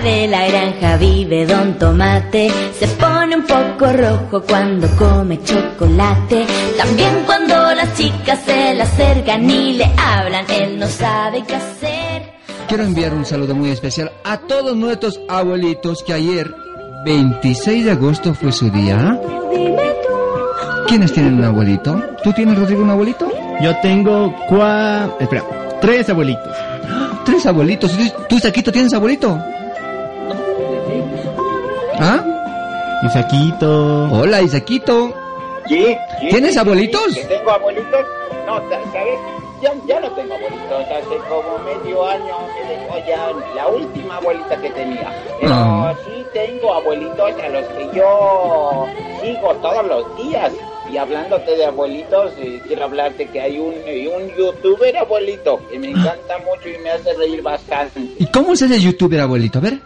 de la granja vive Don Tomate. Se pone un poco rojo cuando come chocolate. También cuando las chicas se le acercan y le hablan, él no sabe qué hacer. Quiero enviar un saludo muy especial a todos nuestros abuelitos que ayer, 26 de agosto, fue su día. ¿Quiénes tienen un abuelito? ¿Tú tienes, Rodrigo, un abuelito? Yo tengo cua... Espera, tres abuelitos. ¿Tres abuelitos? ¿Tú, Isaquito, tienes abuelito? ¿Ah? Isaquito. Hola, Isaquito. Sí, sí, ¿Tienes sí, abuelitos? sí, que tengo abuelitos. No, ¿sabes? Ya, ya no tengo abuelitos. Hace como medio año me dejó ya la última abuelita que tenía. Pero Ah. sí tengo abuelitos a los que yo sigo todos los días. Y hablándote de abuelitos, eh, quiero hablarte que hay un, eh, un youtuber abuelito que me encanta mucho y me hace reír bastante. ¿Y cómo es ese youtuber, abuelito? A ver.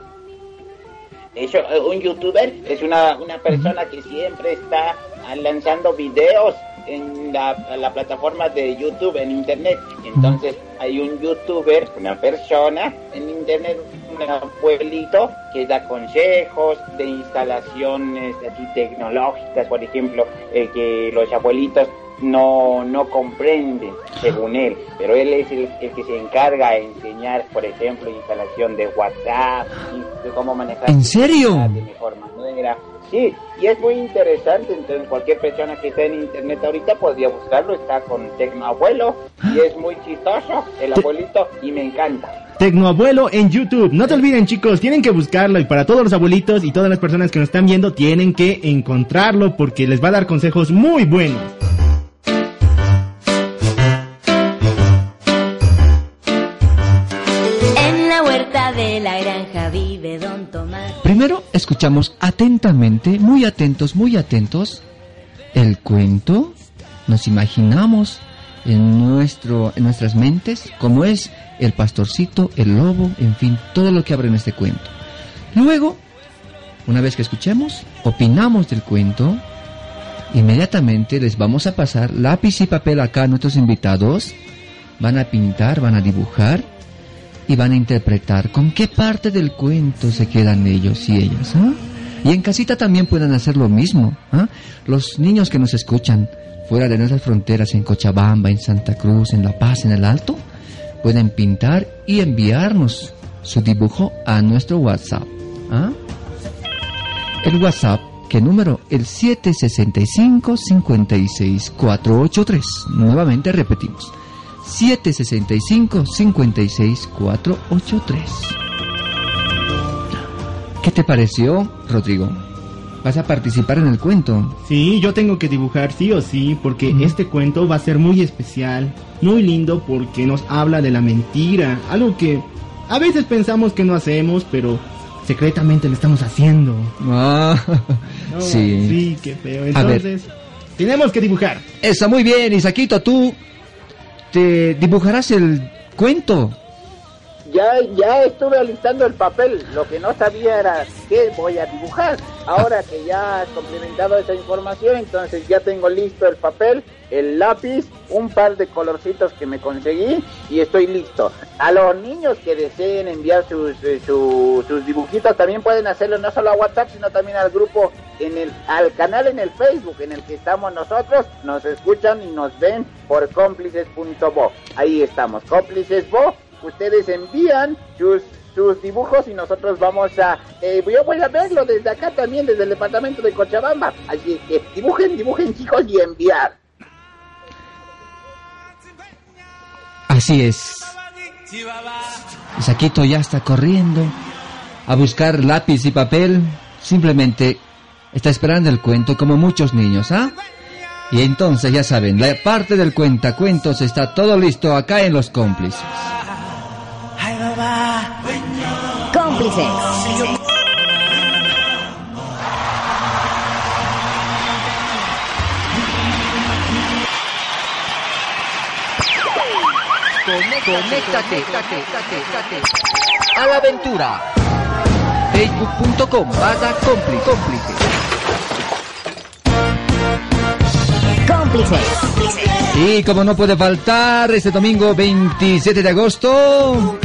Eso, eh, un youtuber es una, una persona que siempre está ah, lanzando videos en la, la plataforma de YouTube, en Internet. Entonces hay un youtuber, una persona en Internet, un abuelito que da consejos de instalaciones aquí tecnológicas, por ejemplo, eh, que los abuelitos no, no comprenden, según él, pero él es el, el que se encarga de enseñar, por ejemplo, instalación de WhatsApp, y de cómo manejar ¿En serio? de mejor manera. Sí, y es muy interesante, entonces cualquier persona que esté en internet ahorita podría buscarlo, está con Tecnoabuelo, y es muy chistoso, el abuelito, y me encanta. Tecnoabuelo en YouTube. No te olviden, chicos, tienen que buscarlo. Y para todos los abuelitos y todas las personas que nos están viendo, tienen que encontrarlo porque les va a dar consejos muy buenos. Primero escuchamos atentamente, muy atentos, muy atentos, el cuento. Nos imaginamos en, nuestro, en nuestras mentes cómo es el pastorcito, el lobo, en fin, todo lo que abre en este cuento. Luego, una vez que escuchemos, opinamos del cuento. Inmediatamente les vamos a pasar lápiz y papel acá a nuestros invitados. Van a pintar, van a dibujar y van a interpretar con qué parte del cuento se quedan ellos y ellas. ¿ah? Y en casita también pueden hacer lo mismo. ¿ah? Los niños que nos escuchan fuera de nuestras fronteras, en Cochabamba, en Santa Cruz, en La Paz, en el Alto, pueden pintar y enviarnos su dibujo a nuestro WhatsApp. ¿ah? El WhatsApp, que número el 765-56483. Nuevamente repetimos. 765-56483. ¿Qué te pareció, Rodrigo? ¿Vas a participar en el cuento? Sí, yo tengo que dibujar sí o sí, porque este cuento va a ser muy especial, muy lindo, porque nos habla de la mentira, algo que a veces pensamos que no hacemos, pero secretamente lo estamos haciendo. Ah, No, sí. Sí, qué feo. Entonces, tenemos que dibujar. Está muy bien, Isaquito, tú te dibujarás el cuento. Ya, ya estuve alistando el papel, lo que no sabía era qué voy a dibujar. Ahora que ya has complementado esa información, entonces ya tengo listo el papel, el lápiz, un par de colorcitos que me conseguí y estoy listo. A los niños que deseen enviar sus, eh, su- sus dibujitos también pueden hacerlo no solo a WhatsApp, sino también al grupo, en el, al canal en el Facebook en el que estamos nosotros. Nos escuchan y nos ven por cómplices.bo. Ahí estamos, cómplices.bo ustedes envían sus sus dibujos y nosotros vamos a eh, yo voy a verlo desde acá también desde el departamento de Cochabamba así que dibujen dibujen chicos y enviar Así es. Isaquito ya está corriendo a buscar lápiz y papel. Simplemente está esperando el cuento como muchos niños, ¿ah? Y entonces ya saben, la parte del cuentacuentos está todo listo acá en Los Cómplices. Cómplices. Conéctate a la aventura. Facebook.com barra cómplice. Cómplices. Y como no puede faltar, este domingo 27 de agosto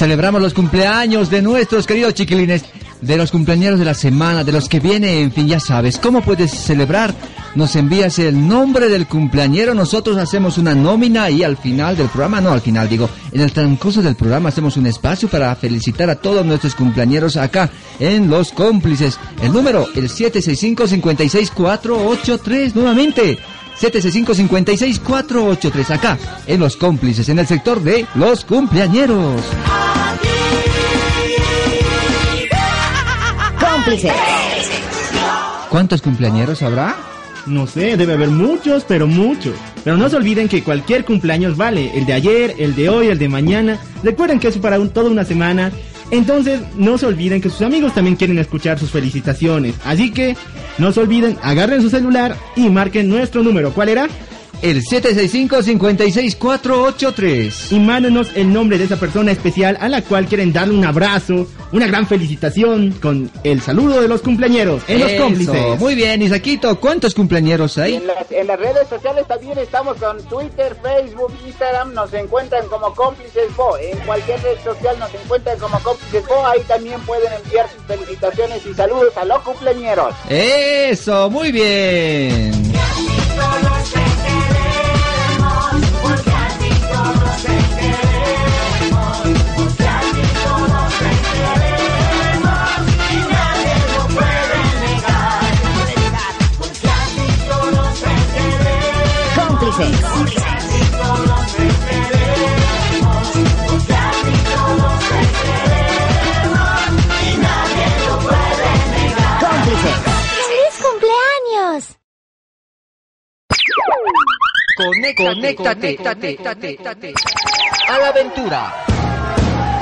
celebramos los cumpleaños de nuestros queridos chiquilines, de los cumpleaños de la semana, de los que vienen, en fin, ya sabes, ¿cómo puedes celebrar? Nos envías el nombre del cumpleañero, nosotros hacemos una nómina y al final del programa, no al final, digo, en el transcurso del programa hacemos un espacio para felicitar a todos nuestros cumpleañeros acá en Los Cómplices. El número, el 765-56483, nuevamente. 765-56483, acá en Los Cómplices, en el sector de Los Cumpleañeros. Cómplices. ¿Cuántos cumpleañeros habrá? No sé, debe haber muchos, pero muchos. Pero no se olviden que cualquier cumpleaños vale. El de ayer, el de hoy, el de mañana. Recuerden que es para un, toda una semana. Entonces, no se olviden que sus amigos también quieren escuchar sus felicitaciones. Así que, no se olviden, agarren su celular y marquen nuestro número. ¿Cuál era? El 765-56483. Y mándenos el nombre de esa persona especial a la cual quieren darle un abrazo, una gran felicitación con el saludo de los cumpleañeros en los cómplices. Muy bien, Isaquito, ¿cuántos cumpleañeros hay? En las, en las redes sociales también estamos con Twitter, Facebook, Instagram, nos encuentran como cómplices Bo. En cualquier red social nos encuentran como cómplices Bo. Ahí también pueden enviar sus felicitaciones y saludos a los cumpleañeros. Eso, muy bien. Conéctate, conéctate, a la aventura.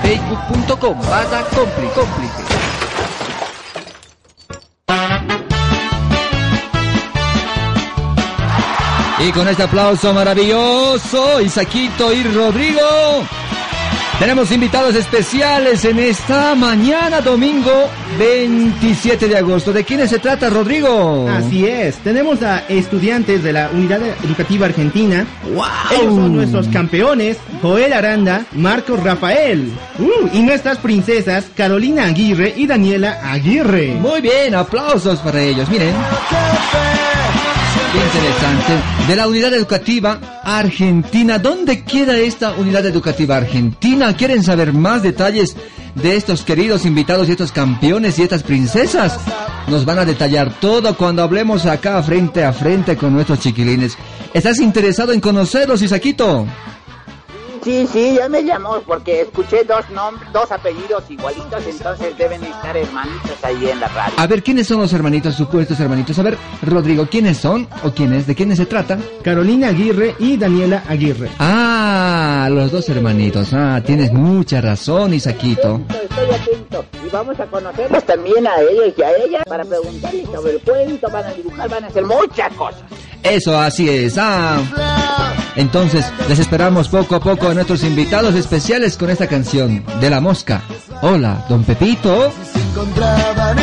Facebook.com barra cómplice. cómplice. Y con este aplauso maravilloso, Isaquito y Rodrigo, tenemos invitados especiales en esta mañana, domingo 27 de agosto. ¿De quiénes se trata, Rodrigo? Así es, tenemos a estudiantes de la Unidad Educativa Argentina. ¡Wow! Ellos son nuestros campeones, Joel Aranda, Marcos Rafael. Uh, y nuestras princesas, Carolina Aguirre y Daniela Aguirre. Muy bien, aplausos para ellos. Miren. Interesante. De la unidad educativa argentina. ¿Dónde queda esta unidad educativa argentina? ¿Quieren saber más detalles de estos queridos invitados y estos campeones y estas princesas? Nos van a detallar todo cuando hablemos acá frente a frente con nuestros chiquilines. ¿Estás interesado en conocerlos, Isaquito? Sí, sí, ya me llamó porque escuché dos nombres, dos apellidos igualitos, entonces deben estar hermanitos ahí en la radio. A ver, ¿quiénes son los hermanitos, supuestos hermanitos? A ver, Rodrigo, ¿quiénes son o quiénes? ¿De quiénes se trata? Carolina Aguirre y Daniela Aguirre. Ah, los dos hermanitos. Ah, tienes mucha razón, Isaquito. Estoy y vamos a conocerlos también a ellos y a ella para preguntarles sobre el cuento, van a dibujar, van a hacer muchas cosas. Eso, así es. Ah. Entonces, les esperamos poco a poco a nuestros invitados especiales con esta canción de La Mosca. Hola, don Pepito. se encontraban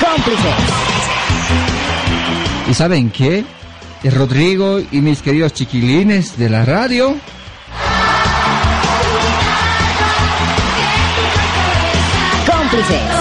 Cómplices. ¿Y saben qué? Rodrigo y mis queridos chiquilines de la radio. Cómplices.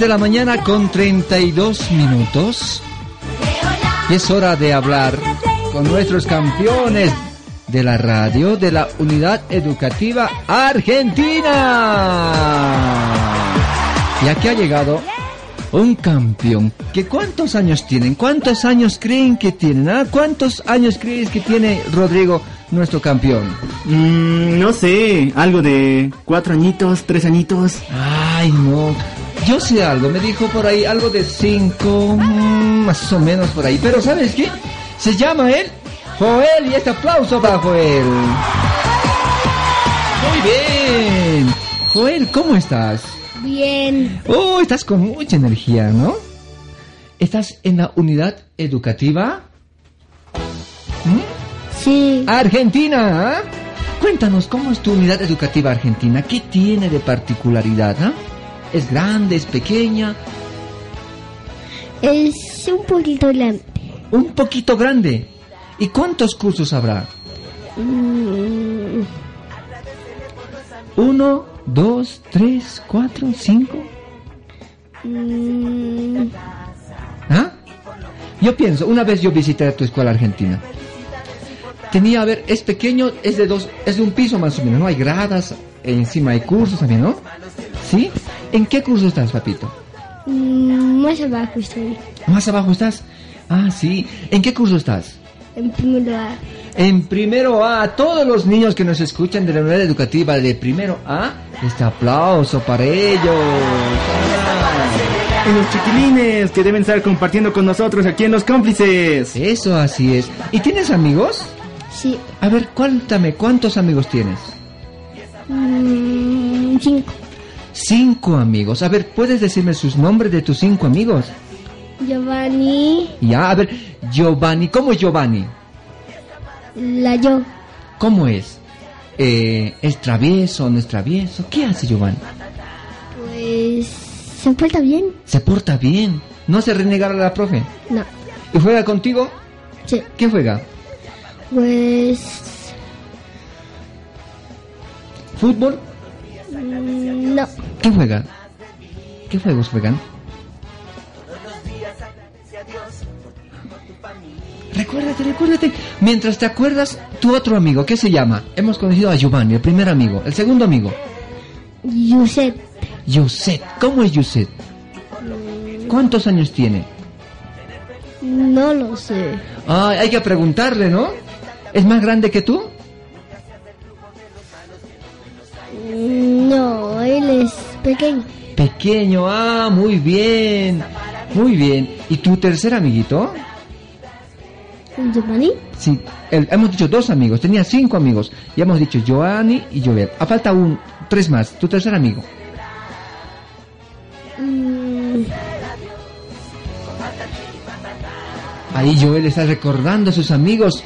De la mañana con 32 minutos. Y es hora de hablar con nuestros campeones de la radio de la Unidad Educativa Argentina. Y aquí ha llegado un campeón. ¿Que ¿Cuántos años tienen? ¿Cuántos años creen que tienen? ah? ¿Cuántos años crees que tiene Rodrigo, nuestro campeón? Mm, no sé, algo de cuatro añitos, tres añitos. Ay, no. Yo sé algo, me dijo por ahí algo de cinco, mm, más o menos por ahí. Pero ¿sabes qué? Se llama él Joel y este aplauso para Joel. Muy bien. Joel, ¿cómo estás? Bien, Oh, estás con mucha energía, ¿no? ¿Estás en la unidad educativa? ¿Mm? sí, Argentina, ¿ah? Cuéntanos, ¿cómo es tu unidad educativa argentina? ¿Qué tiene de particularidad, ah? ¿Es grande, es pequeña? es un poquito grande. Un poquito grande. ¿Y cuántos cursos habrá? Mm, ¿Uno, dos, tres, cuatro, cinco? mm, ¿Ah? Yo pienso, una vez yo visité tu escuela argentina. Tenía, a ver, es pequeño, es de dos, es de un piso más o menos, ¿no? Hay gradas, encima hay cursos también, ¿no? ¿Sí? ¿En qué curso estás, papito? mm, más abajo estoy, Más abajo estás. Ah, sí. ¿En qué curso estás? en primer lugar. En primero A, todos los niños que nos escuchan de la unidad educativa de primero A, este aplauso para ellos. Y los chiquilines que deben estar compartiendo con nosotros aquí en Los Cómplices. Eso así es. ¿Y tienes amigos? Sí, A ver, cuéntame, ¿cuántos amigos tienes? mm, cinco. Cinco amigos. A ver, ¿puedes decirme sus nombres de tus cinco amigos? Giovanni, Ya, a ver, Giovanni, ¿cómo es Giovanni? la yo, ¿Cómo es? Eh, ¿Es travieso, no es travieso? ¿Qué hace Giovanni? pues se porta bien. Se porta bien. ¿No se renegar a la profe? No, ¿Y juega contigo? sí, ¿Qué juega? pues ¿Fútbol? No, ¿Qué juega? ¿Qué juegos juegan? Recuérdate, recuérdate. Mientras te acuerdas, tu otro amigo, ¿qué se llama? Hemos conocido a Giovanni, el primer amigo. El segundo amigo, Yuset, Yuset. ¿Cómo es Yuset? ¿Cuántos años tiene? no lo sé. Ay, hay que preguntarle, ¿no? ¿Es más grande que tú? No, él es pequeño. Pequeño, ah, muy bien. Muy bien. ¿Y tu tercer amiguito? Giovanni, Sí, el- hemos dicho dos amigos, tenía cinco amigos. Ya hemos dicho Giovanni y Joel. A falta un, tres más. Tu tercer amigo. mm, Ahí Joel está recordando a sus amigos.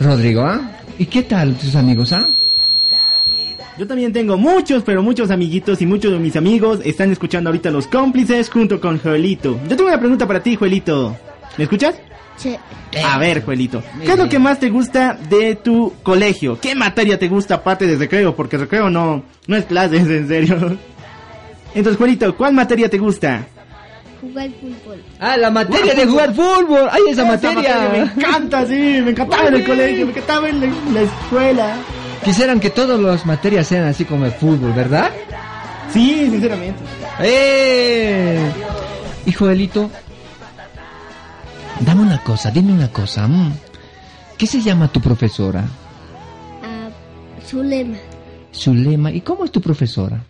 Rodrigo, ¿ah? ¿Y qué tal tus amigos, ah? Yo también tengo muchos, pero muchos amiguitos y muchos de mis amigos están escuchando ahorita Los Cómplices junto con Joelito. Yo tengo una pregunta para ti, Joelito. ¿Me escuchas? sí. A ver, Joelito, ¿qué es lo que más te gusta de tu colegio? ¿Qué materia te gusta aparte de recreo? Porque recreo no, no es clases, en serio. Entonces, Joelito, ¿cuál materia te gusta? Jugar fútbol. Ah, la materia de jugar fútbol. ¡Ay, esa, materia! Me encanta, sí, me encantaba en el colegio, me encantaba en la, en la escuela. Quisieran que todas las materias sean así como el fútbol, ¿verdad? Sí, sinceramente. ¡Eh! Y Joelito, dame una cosa, dime una cosa. mm. ¿Qué se llama tu profesora? Ah, su lema Zulema. ¿Y cómo es tu profesora?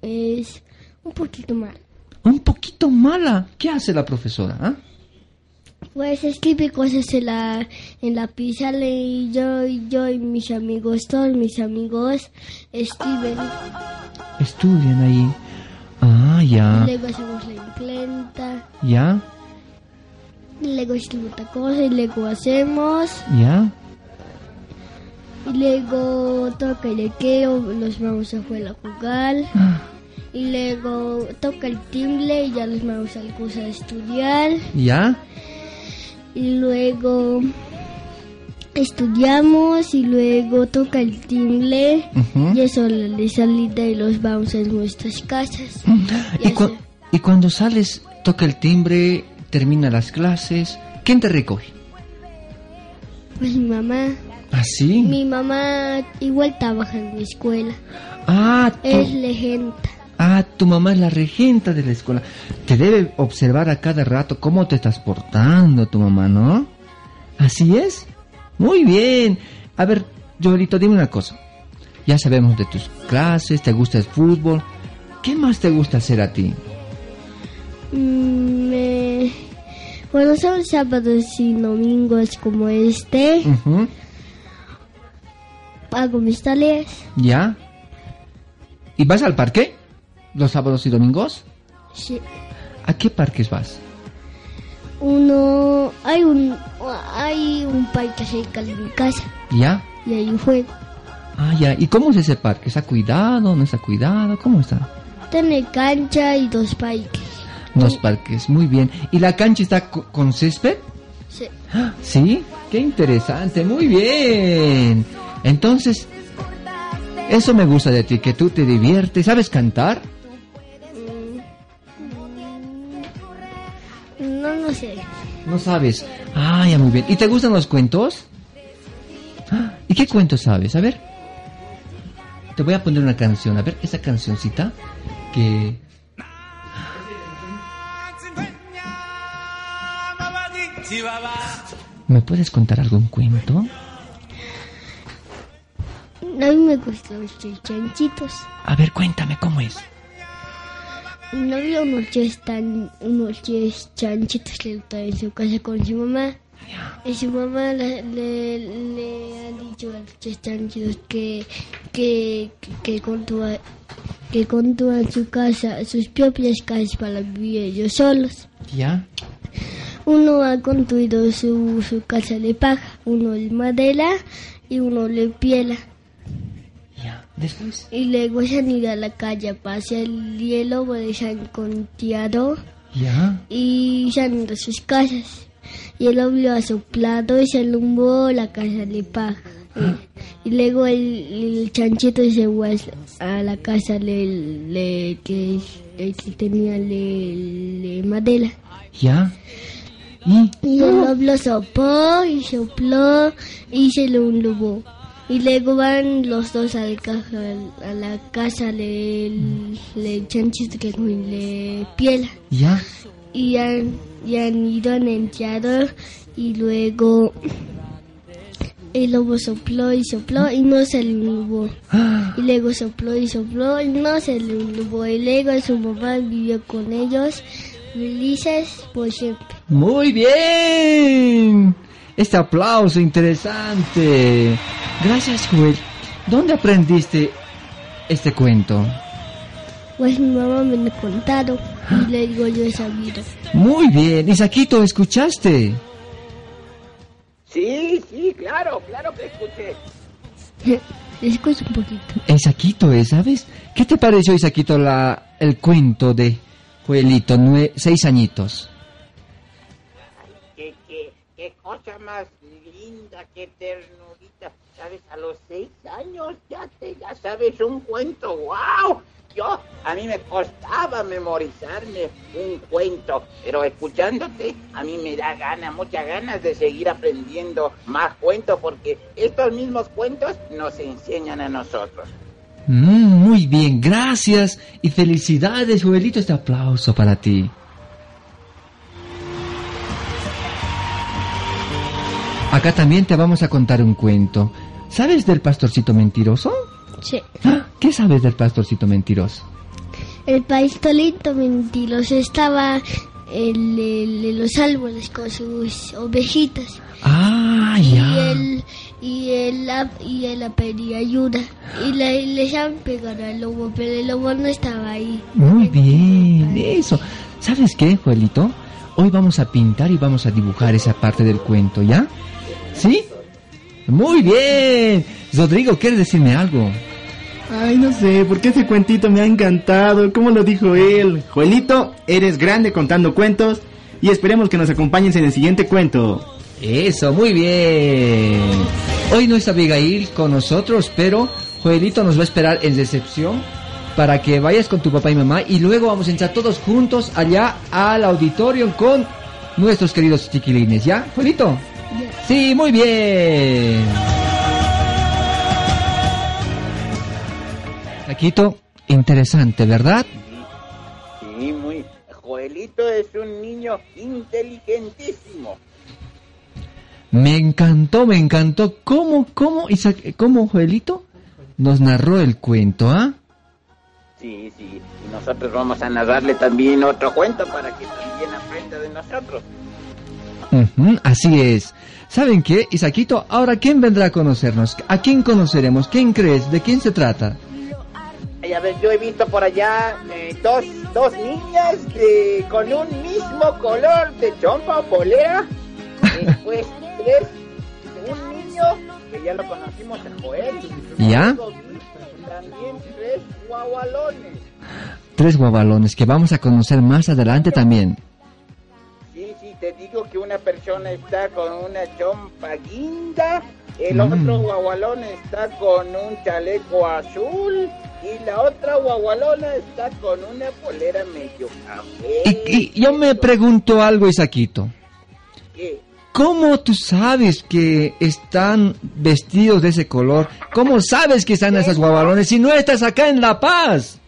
es un poquito mal. Un poquito mala. ¿Qué hace la profesora? ah? Pues escribe cosas en la, en la pizarra y yo, y yo y mis amigos, todos mis amigos escriben. Estudian ahí. Ah, ya. Luego hacemos la imprenta, Ya, luego escribo otra cosa y luego hacemos. ya. Y luego toca el recreo, nos vamos afuera a jugar. Y luego toca el timbre y ya nos vamos curso a estudiar. ¿Ya? Y luego estudiamos y luego toca el timbre y eso de salida y los vamos a nuestras casas. Y, cu- sé. y cuando sales, toca el timbre, termina las clases. ¿Quién te recoge? Pues mi mamá, ¿Así? mi mamá igual trabaja en mi escuela, Ah, es legenda. Ah, tu mamá es la regenta de la escuela. Te debe observar a cada rato cómo te estás portando tu mamá, ¿no? ¿Así es? Muy bien. A ver, Joelito, dime una cosa. Ya sabemos de tus clases, te gusta el fútbol. ¿Qué más te gusta hacer a ti? Mm, me- Bueno, son sábados y domingos como este, hago mis tareas. ¿Ya? ¿Y vas al parque? ¿Los sábados y domingos? Sí. ¿A qué parques vas? Uno, hay un, hay un parque cerca de mi casa ¿Ya? y hay un juego. Ah, ya. ¿Y cómo es ese parque? ¿Está cuidado? ¿No está cuidado? ¿Cómo está? Tiene cancha y dos parques. Los parques, muy bien. ¿Y la cancha está co- con césped? Sí. ¡Ah! ¿Sí? ¡Qué interesante! Muy bien. Entonces, eso me gusta de ti, que tú te diviertes. ¿Sabes cantar? No, sé. No sabes. Ah, ya muy bien. ¿Y te gustan los cuentos? Ah, ¿Y qué cuentos sabes? A ver. Te voy a poner una canción. A ver, esa cancioncita que... ¿Me puedes contar algún cuento? A mí me gustan los chanchitos. A ver, cuéntame cómo es. No había unos tres, tan, unos chanchitos que estaban en su casa con su mamá. Y su mamá le, le, le ha dicho a los tres chanchitos que, que, que, que su casa, sus propias casas para vivir ellos solos. ¿Ya? Uno ha construido su, su casa de paja, uno de madera y uno de piedra. Y luego se han ido a la calle a pasear el hielo, porque se han ¿Ya? y se han ido a sus casas. Y el hombre ha soplado y se alumbró la casa de paja. Y, y luego el, el chanchito se fue a la casa de, de- que, tenía de, de madera. ¿Ya? ¿Y? Y el lobo sopló y sopló y se lo enlubó. Y luego van los dos a la casa del, del chanchito que con de piel. ¿Ya? Y han, y han ido han entrado y luego el lobo sopló y sopló y no se le. Ah, Y luego sopló y sopló y no se le enlubó. Y luego su mamá vivió con ellos felices por siempre. Muy bien. Este aplauso interesante. Gracias, Joel. ¿Dónde aprendiste este cuento? Pues mi mamá me lo ha contado y le digo yo he sabido. Muy bien. Isaquito, ¿escuchaste? Sí, sí, claro, claro que escuché. Escucha un poquito. Isaquito, ¿eh? ¿sabes? ¿Qué te pareció, Isaquito, la, el cuento de Joelito, nue- seis añitos? Qué, cosa más linda, qué ternurita. ¿Sabes? A los seis años ya te ya sabes un cuento. ¡Wow! Yo, a mí me costaba memorizarme un cuento, pero escuchándote, a mí me da ganas, muchas ganas de seguir aprendiendo más cuentos, porque estos mismos cuentos nos enseñan a nosotros. Mm, muy bien, gracias y felicidades, Joelito. Este aplauso para ti. Acá también te vamos a contar un cuento. ¿Sabes del pastorcito mentiroso? Sí. ¡Ah! ¿Qué sabes del pastorcito mentiroso? El pastorito mentiroso estaba en, los árboles con sus ovejitas. Ah, Y ya. él, y él, la- y él la pedía ayuda. Y le, pegado al lobo, pero el lobo no estaba ahí. Muy bien, eso. ¿Sabes qué, Joelito? Hoy vamos a pintar y vamos a dibujar esa parte del cuento, ¿ya? ¿Sí? Muy bien. Rodrigo, ¿quieres decirme algo? Ay, no sé, porque ese cuentito me ha encantado. ¿Cómo lo dijo él? Joelito, eres grande contando cuentos y esperemos que nos acompañes en el siguiente cuento. Eso, muy bien. Hoy no está Abigail con nosotros, pero Joelito nos va a esperar en recepción para que vayas con tu papá y mamá y luego vamos a entrar todos juntos allá al auditorio con nuestros queridos chiquilines, ¿ya? Joelito. Sí, muy bien. Taquito, interesante, ¿verdad? Sí, muy. Joelito es un niño inteligentísimo. Me encantó, me encantó. ¿Cómo, cómo, Isaac, cómo Joelito nos narró el cuento, ah? Sí, sí. Y nosotros vamos a narrarle también otro cuento para que también aprenda de nosotros. Así es. ¿Saben qué, Isaquito? Ahora, ¿quién vendrá a conocernos? ¿A quién conoceremos? ¿Quién crees? ¿De quién se trata? A ver, yo he visto por allá eh, dos, dos niñas de- con un mismo color de chompa o polera. Después tres, un niño que ya lo conocimos, el Joel. ¿Ya? También tres guagualones. Tres guabalones que vamos a conocer más adelante también. Te digo que una persona está con una chompa guinda, el Mm. otro guagualón está con un chaleco azul y la otra guagualona está con una polera medio café. Y, y yo me pregunto algo, Isaquito. ¿Qué? ¿Cómo tú sabes que están vestidos de ese color? ¿Cómo sabes que están esos guabalones si no estás acá en La Paz?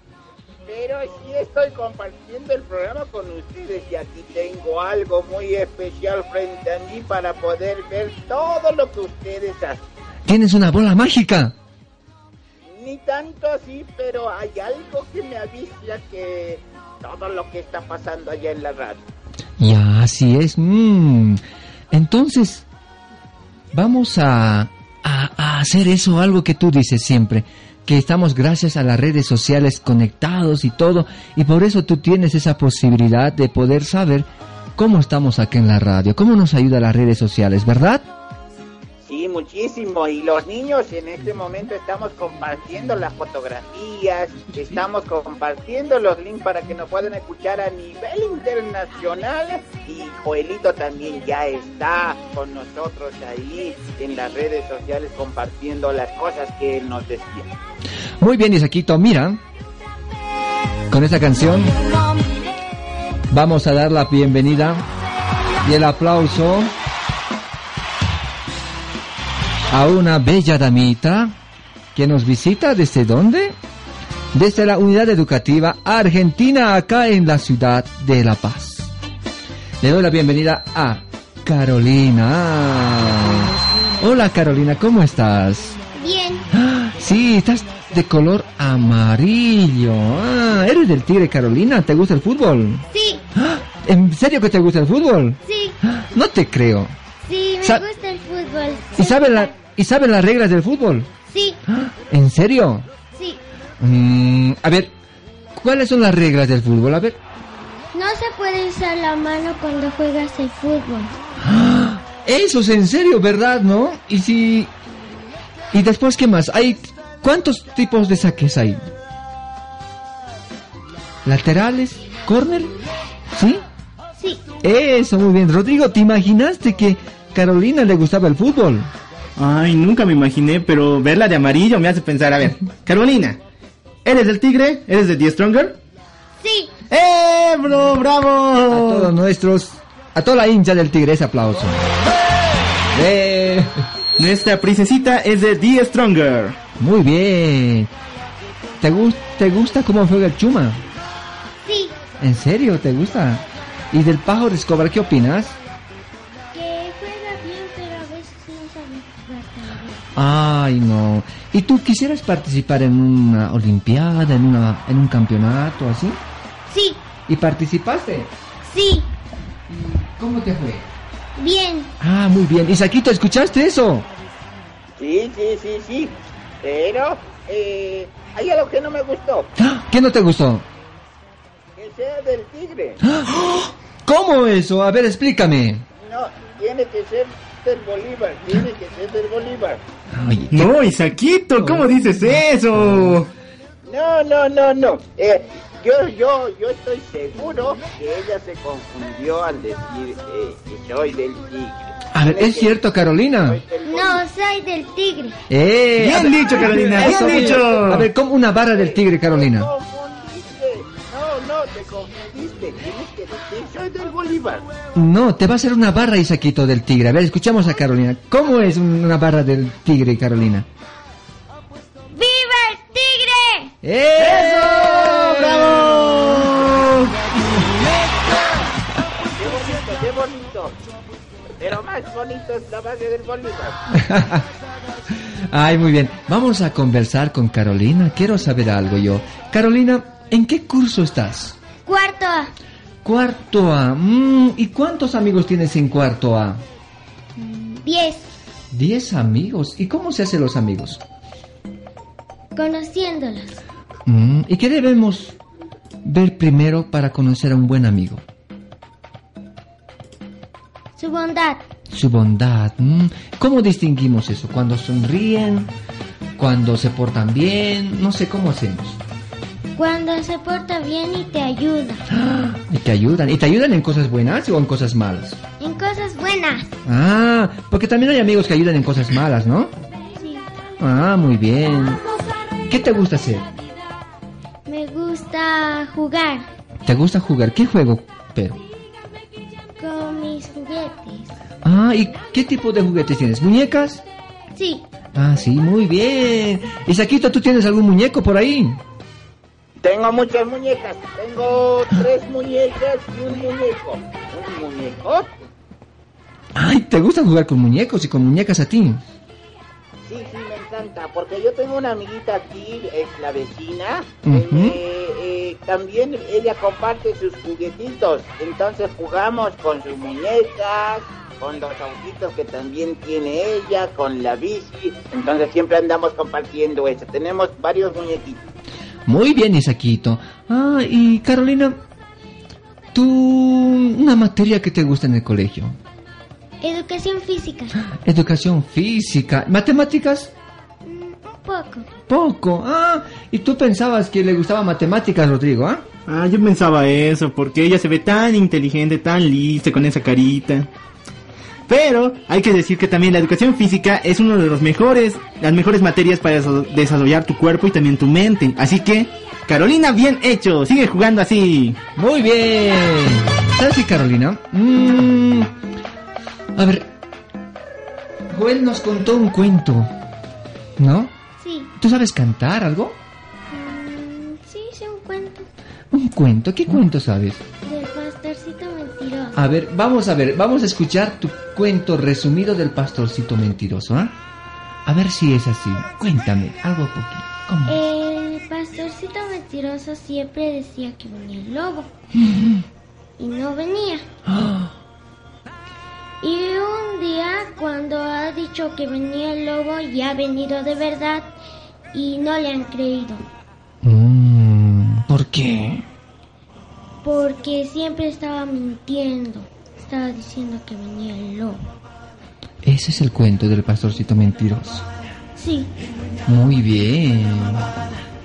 Pero sí estoy compartiendo el programa con ustedes y aquí tengo algo muy especial frente a mí para poder ver todo lo que ustedes hacen. Tienes una bola mágica. Ni tanto así, pero hay algo que me avisa que todo lo que está pasando allá en la radio. Ya, así es. Mm. Entonces, vamos a, a- a hacer eso, algo que tú dices siempre, que estamos gracias a las redes sociales conectados y todo, y por eso tú tienes esa posibilidad de poder saber cómo estamos aquí en la radio, cómo nos ayuda las redes sociales, ¿verdad? Sí, muchísimo. Y los niños en este momento estamos compartiendo las fotografías, estamos compartiendo los links para que nos puedan escuchar a nivel internacional. Y Joelito también ya está con nosotros ahí en las redes sociales compartiendo las cosas que él nos decía. Muy bien, Isaquito, mira, con esta canción vamos a dar la bienvenida y el aplauso a una bella damita que nos visita desde dónde? Desde la unidad educativa argentina acá en la ciudad de La Paz. Le doy la bienvenida a Carolina. Hola Carolina, ¿cómo estás? Bien, Ah, Sí, estás de color amarillo. Ah, eres del Tigre Carolina. ¿Te gusta el fútbol? sí, Ah, ¿En serio que te gusta el fútbol? sí, Ah, No te creo. sí, me Sa- gusta el fútbol. ¿Y sabes la, y sabes las reglas del fútbol? Sí, Ah, ¿En serio? sí. Mm, a ver, ¿cuáles son las reglas del fútbol? A ver. No se puede usar la mano cuando juegas el fútbol. Eso es en serio, ¿verdad? ¿No? Y si... ¿Y después qué más? Hay... ¿Cuántos tipos de saques hay? ¿Laterales? ¿Corner? ¿Sí? Sí, Eso, muy bien. Rodrigo, ¿te imaginaste que Carolina le gustaba el fútbol? Ay, nunca me imaginé, pero verla de amarillo me hace pensar, a ver, Carolina, ¿eres del tigre? ¿Eres de The Stronger? sí. ¡Eh, bro, bravo! A todos nuestros... A toda la hincha del Tigre, ese aplauso. Eh, Nuestra princesita es de The Stronger. muy bien. ¿Te, gus- ¿Te gusta cómo juega el Chuma? Sí, ¿En serio? ¿Te gusta? ¿Y del pájaro de Escobar qué opinas? Ay, no. ¿Y tú quisieras participar en una olimpiada, en, una, en un campeonato así? Sí, ¿Y participaste? sí, ¿Cómo te fue? bien. Ah, muy bien. Isaquito, ¿escuchaste eso? Sí, sí, sí, sí. Pero eh, hay algo que no me gustó. ¡Ah! ¿Qué no te gustó? Que sea del tigre. ¿Cómo eso? A ver, explícame. No, tiene que ser del Bolívar. Tiene que ser del Bolívar. Ay, No, Isaquito, ¿cómo dices eso? No, no, no, no. Eh, yo, yo, yo estoy seguro que ella se confundió al decir eh, que soy del tigre. A ver, Tiene ¿es cierto, Carolina? No, soy del tigre. Eh, Bien ver- dicho, Carolina, bien dicho. A ver, como una barra del tigre, Carolina. No, no, te confundiste. Tienes que decir, soy del Bolívar. No, te va a hacer una barra, Isaquito, del tigre. A ver, escuchamos a Carolina. ¿Cómo es una barra del tigre, Carolina? ¡Viva el tigre! ¡Eso! ¡Bravo! Qué bonito, qué bonito. Pero más bonito es la base del Bolívar. Ay, muy bien. Vamos a conversar con Carolina. Quiero saber algo yo. Carolina, ¿en qué curso estás? Cuarto A. Cuarto A. Mm, ¿Y cuántos amigos tienes en cuarto A? Diez. Diez amigos. ¿Y cómo se hacen los amigos? Conociéndolos. Mm, ¿Y qué debemos ver primero para conocer a un buen amigo? Su bondad. Su bondad. mm. ¿Cómo distinguimos eso? ¿Cuando sonríen? ¿Cuando se portan bien? No sé cómo hacemos. Cuando se porta bien y te ayuda. Y te ayudan. ¿Y te ayudan en cosas buenas o en cosas malas? En cosas buenas. Ah, porque también hay amigos que ayudan en cosas malas, ¿no? Sí. Ah, muy bien. ¿Qué te gusta hacer? Me gusta jugar ¿Te gusta jugar? ¿Qué juego, pero? con mis juguetes. Ah, ¿y qué tipo de juguetes tienes? ¿Muñecas? Sí. Ah, sí, muy bien. Isaquito, ¿tú tienes algún muñeco por ahí? Tengo muchas muñecas. Tengo tres muñecas y un muñeco. ¿Un muñeco? Ay, ¿te gusta jugar con muñecos y con muñecas a ti? Sí, sí, me encanta. Porque yo tengo una amiguita aquí, es la vecina. Eh, eh, también ella comparte sus juguetitos. Entonces jugamos con sus muñecas, con los autitos que también tiene ella, con la bici. Entonces siempre andamos compartiendo eso. Tenemos varios muñequitos. Muy bien, Isaquito. Ah, y Carolina, ¿tú una materia que te gusta en el colegio? Educación física. Educación física, matemáticas, Mm, Un poco. poco. Ah, y tú pensabas que le gustaba matemáticas, Rodrigo, ¿ah? Ah, yo pensaba eso, porque ella se ve tan inteligente, tan lista, con esa carita. Pero hay que decir que también la educación física es uno de los mejores, las mejores materias para desa- desarrollar tu cuerpo y también tu mente. Así que, Carolina, bien hecho, sigue jugando así. Muy bien. ¿Sabes qué, Carolina? Mm, a ver, Joel nos contó un cuento, ¿no? Sí. ¿Tú sabes cantar algo? Mm, sí, sé un cuento Un cuento, ¿qué cuento sabes? A ver, vamos a ver, vamos a escuchar tu cuento resumido del pastorcito mentiroso, ¿ah? A ver si es así. Cuéntame, algo poquito. ¿Cómo? El pastorcito mentiroso siempre decía que venía el lobo. Y no venía. Y un día, cuando ha dicho que venía el lobo, ya ha venido de verdad y no le han creído. Mm, ¿Por qué? Porque siempre estaba mintiendo. Estaba diciendo que venía el lobo. Ese es el cuento del pastorcito mentiroso. Sí, Muy bien.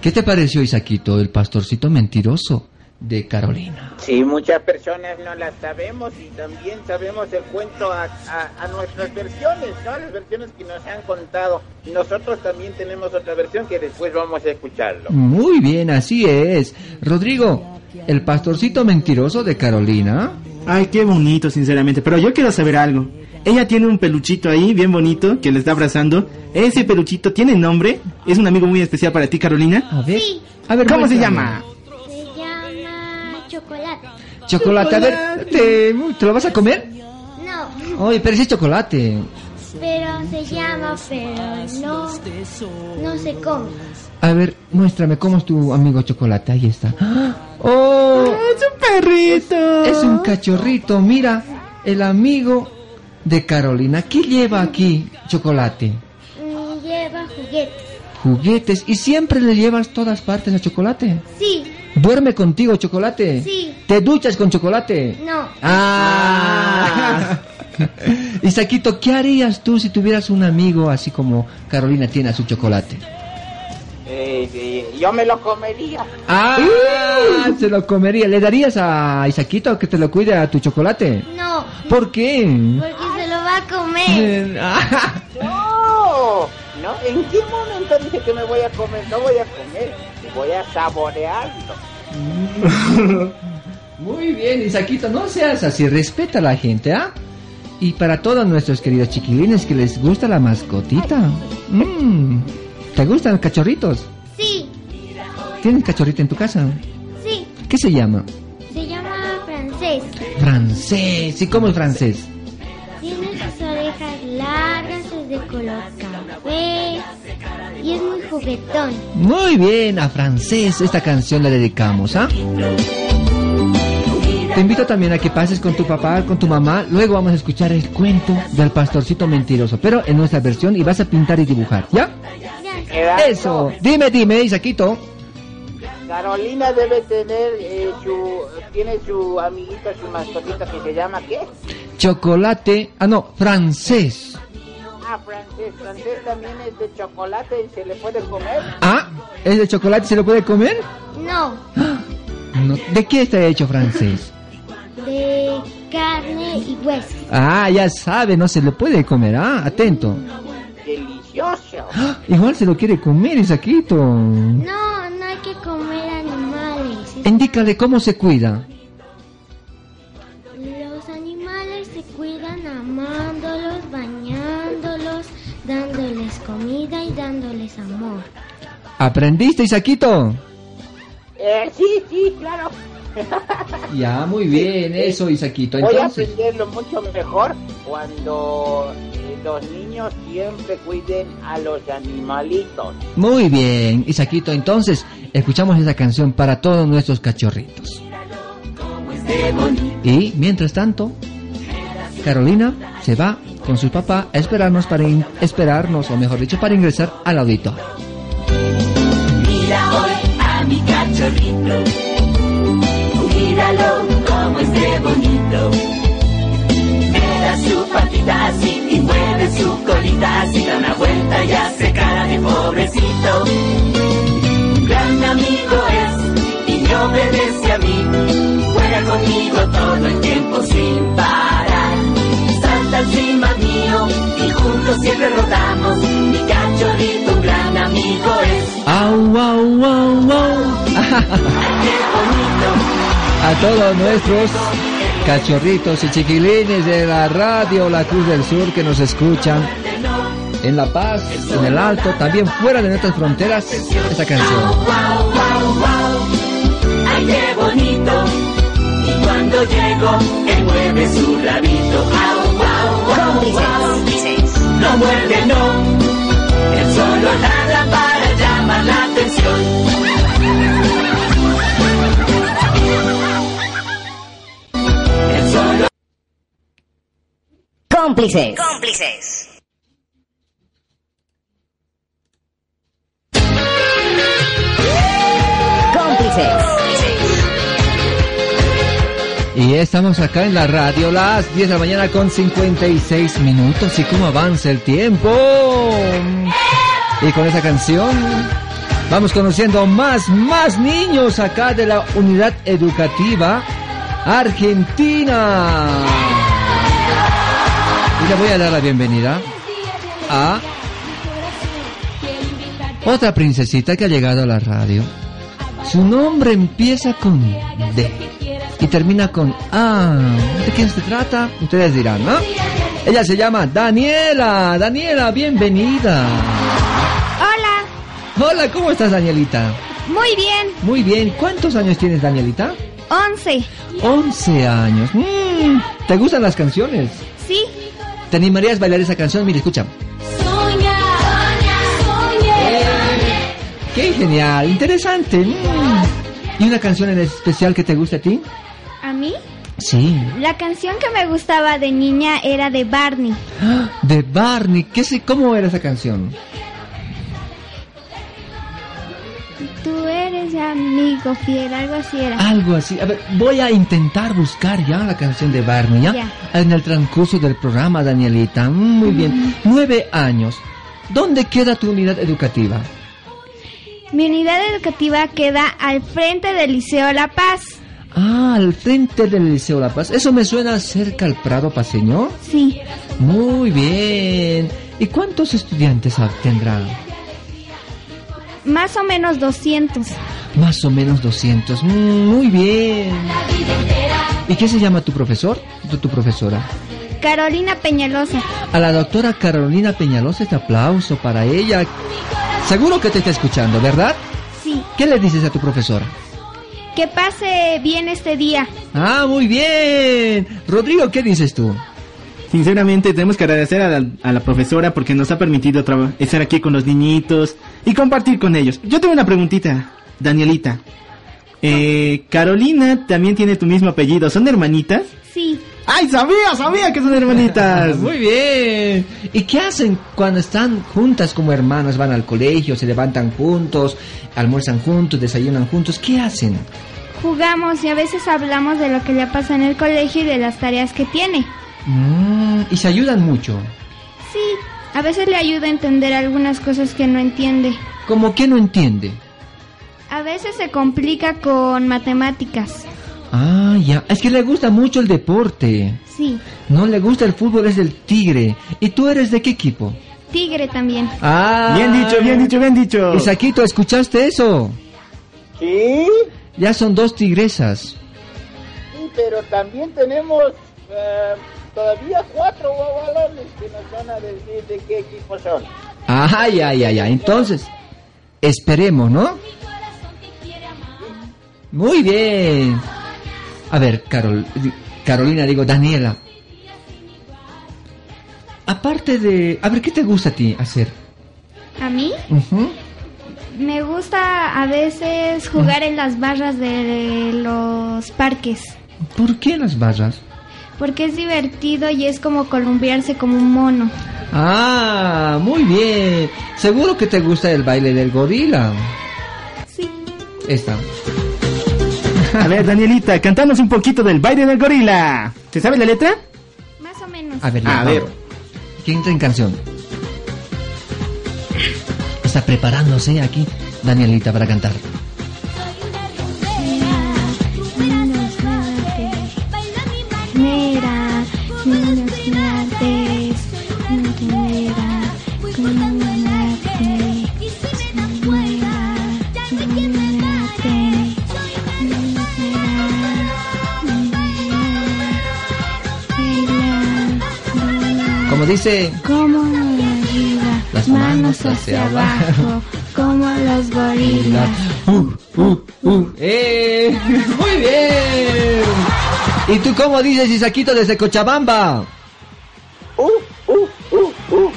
¿Qué te pareció, Isaquito, el pastorcito mentiroso de Carolina? Sí, muchas personas no las sabemos y también sabemos el cuento a, a- a nuestras versiones, ¿no? Las versiones que nos han contado. Nosotros también tenemos otra versión que después vamos a escucharlo. Muy bien, así es. Rodrigo, el pastorcito mentiroso de Carolina. Ay, qué bonito, sinceramente. Pero yo quiero saber algo. Ella tiene un peluchito ahí, bien bonito, que le está abrazando. Ese peluchito tiene nombre. Es un amigo muy especial para ti, Carolina. A ver, Sí. a ver ¿Cómo se muéstrame. llama? se llama chocolate. A ver, ¿te, te lo vas a comer? No, Oye, pero ese es chocolate. pero se llama, pero no, no se come. A ver, muéstrame cómo es tu amigo chocolate. Ahí está. ¡Oh! ¡Es un perrito! Es un cachorrito. Mira, el amigo de Carolina. ¿Qué lleva aquí, chocolate? Mm, Lleva juguetes. Juguetes. ¿Y siempre le llevas todas partes a chocolate? Sí, ¿Duerme contigo, chocolate? Sí. ¿Te duchas con chocolate? no. ¡Ah! Isaquito, ¿qué harías tú si tuvieras un amigo así como Carolina tiene a su chocolate? Eh, eh, yo me lo comería. Ah, se lo comería. ¿Le darías a Isaquito que te lo cuide a tu chocolate? No, ¿Por qué? porque se lo va a comer. Eh, ah, No, no, ¿en qué momento dice que me voy a comer? No voy a comer, voy a saborearlo. Muy bien, Isaquito, no seas así, respeta a la gente, ¿ah? Y para todos nuestros queridos chiquilines que les gusta la mascotita. Mm, ¿Te gustan los cachorritos? Sí, ¿Tienes cachorrito en tu casa? sí, ¿Qué se llama? se llama francés. Francés. ¿Y cómo es francés? Tiene sus orejas largas, es de color café y es muy juguetón. Muy bien, a francés esta canción la dedicamos, ¿ah? Te invito también a que pases con tu papá, con tu mamá. Luego vamos a escuchar el cuento del pastorcito mentiroso, pero en nuestra versión y vas a pintar y dibujar, ¿ya? Eso. Dime, dime, Isaquito. Carolina debe tener eh, su, tiene su amiguita, su mascotita que se llama ¿qué? Chocolate. Ah, no, francés. Ah, francés, francés también es de chocolate y se le puede comer. Ah, ¿es de chocolate? ¿Se lo puede comer? no, No. ¿De qué está hecho francés? De carne y hueso. Ah, ya sabe, no se lo puede comer. Ah, atento. Delicioso. Ah, Igual se lo quiere comer, Isaquito. No, no hay que comer animales. Indícale cómo se cuida. Los animales se cuidan amándolos, bañándolos, dándoles comida y dándoles amor. ¿Aprendiste, Isaquito? Eh, sí, sí, claro. Ya, muy bien, eso, Isaquito. Voy a Entonces, aprenderlo mucho mejor cuando eh, los niños siempre cuiden a los animalitos. muy bien, Isaquito. Entonces, escuchamos esa canción para todos nuestros cachorritos. Y, mientras tanto, Carolina se va con su papá a esperarnos para in- esperarnos, o mejor dicho, para ingresar al auditorio. Mira hoy a mi cachorrito. Míralo como es de bonito. Me da su patita así y mueve su colita así. Da una vuelta y hace cara de pobrecito. Un gran amigo es y me obedece a mí. Juega conmigo todo el tiempo sin parar. Salta encima mío y juntos siempre rodamos. Mi cachorrito un gran amigo es. ¡Au, au, au, au! ¡Qué bonito! A todos nuestros cachorritos y chiquilines de la radio La Cruz del Sur que nos escuchan en La Paz, en el Alto, también fuera de nuestras fronteras, esta canción. ¡Wow, wow, wow! ¡Ay, qué bonito! Y cuando llego, él mueve su rabito. ¡Au, wow, wow, wow! No muerde, no. Él solo ladra para llamar la atención. Cómplices. Cómplices. Y estamos acá en la radio, las 10 de la mañana con 56 minutos. ¿Y cómo avanza el tiempo? Y con esa canción vamos conociendo más, más niños acá de la unidad educativa Argentina. Le voy a dar la bienvenida a otra princesita que ha llegado a la radio. Su nombre empieza con D y termina con A. ¿De quién se trata? Ustedes dirán, ¿no? Ella se llama Daniela. Daniela, bienvenida. Hola, Hola, ¿cómo estás, Danielita? muy bien. Muy bien. ¿Cuántos años tienes, Danielita? 11. 11 años. Mm, ¿Te gustan las canciones? Sí, ¿Te animarías a bailar esa canción? Mira, escucha. ¡Qué genial! Interesante. Mm. ¿Y una canción en especial que te guste a ti? a mí. Sí. La canción que me gustaba de niña era de Barney. ¡Ah! De Barney. ¿Qué sé, ¿Cómo era esa canción? Eres amigo fiel, algo así era. Algo así. A ver, voy a intentar buscar ya la canción de Barney, ¿ya? Ya. En el transcurso del programa, Danielita. Mm, Muy bien. Nueve años. ¿Dónde queda tu unidad educativa? Mi unidad educativa queda al frente del Liceo La Paz. Ah, al frente del Liceo La Paz. Eso me suena cerca al Prado Paseño. Sí, Muy bien. ¿Y cuántos estudiantes tendrá? Más o menos 200. Más o menos 200. Mm, muy bien. ¿Y qué se llama tu profesor? Tu, tu profesora. Carolina Peñalosa. A la doctora Carolina Peñalosa, este aplauso para ella. Seguro que te está escuchando, ¿verdad? Sí, ¿Qué le dices a tu profesora? que pase bien este día. Ah, muy bien. Rodrigo, ¿qué dices tú? Sinceramente tenemos que agradecer a la, a la profesora porque nos ha permitido estar aquí con los niñitos y compartir con ellos. Yo tengo una preguntita, Danielita. Eh, Carolina también tiene tu mismo apellido, ¿son hermanitas? Sí, ¡Ay, sabía, sabía que son hermanitas! Muy bien. ¿Y qué hacen cuando están juntas como hermanas? Van al colegio, se levantan juntos, almuerzan juntos, desayunan juntos. ¿Qué hacen? jugamos y a veces hablamos de lo que le pasa en el colegio y de las tareas que tiene. Mm, y se ayudan mucho. Sí, a veces le ayuda a entender algunas cosas que no entiende. ¿Cómo que no entiende? A veces se complica con matemáticas. Ah, ya. Es que le gusta mucho el deporte. Sí, No le gusta el fútbol, es del tigre. ¿Y tú eres de qué equipo? tigre también. Ah. Bien dicho, bien dicho, bien dicho. Isaquito, ¿escuchaste eso? Sí, Ya son dos tigresas. sí, pero también tenemos eh, todavía cuatro balones que nos van a decir de qué equipo son. Ay, ay, ay, ay. Entonces, esperemos, ¿no? Muy bien. A ver, Carol, Carolina, digo, Daniela. Aparte de... A ver, ¿qué te gusta a ti hacer? A mí me gusta a veces jugar en las barras de los parques. ¿Por qué las barras? Porque es divertido y es como columpiarse como un mono. Ah, muy bien. Seguro que te gusta el baile del gorila. Sí. Esta. A ver, Danielita, cantanos un poquito del baile del gorila. ¿Te sabes la letra? Más o menos. A ver, A ver. ¿Quién entra en canción? Está preparándose aquí Danielita para cantar. Dice, Como arriba, Las manos manos hacia hacia abajo. abajo, como los gorilas. Uh, uh, uh. ¡Eh! ¡Muy bien! ¿Y tú cómo dices, Isaquito, desde Cochabamba? Uh, uh, uh, uh.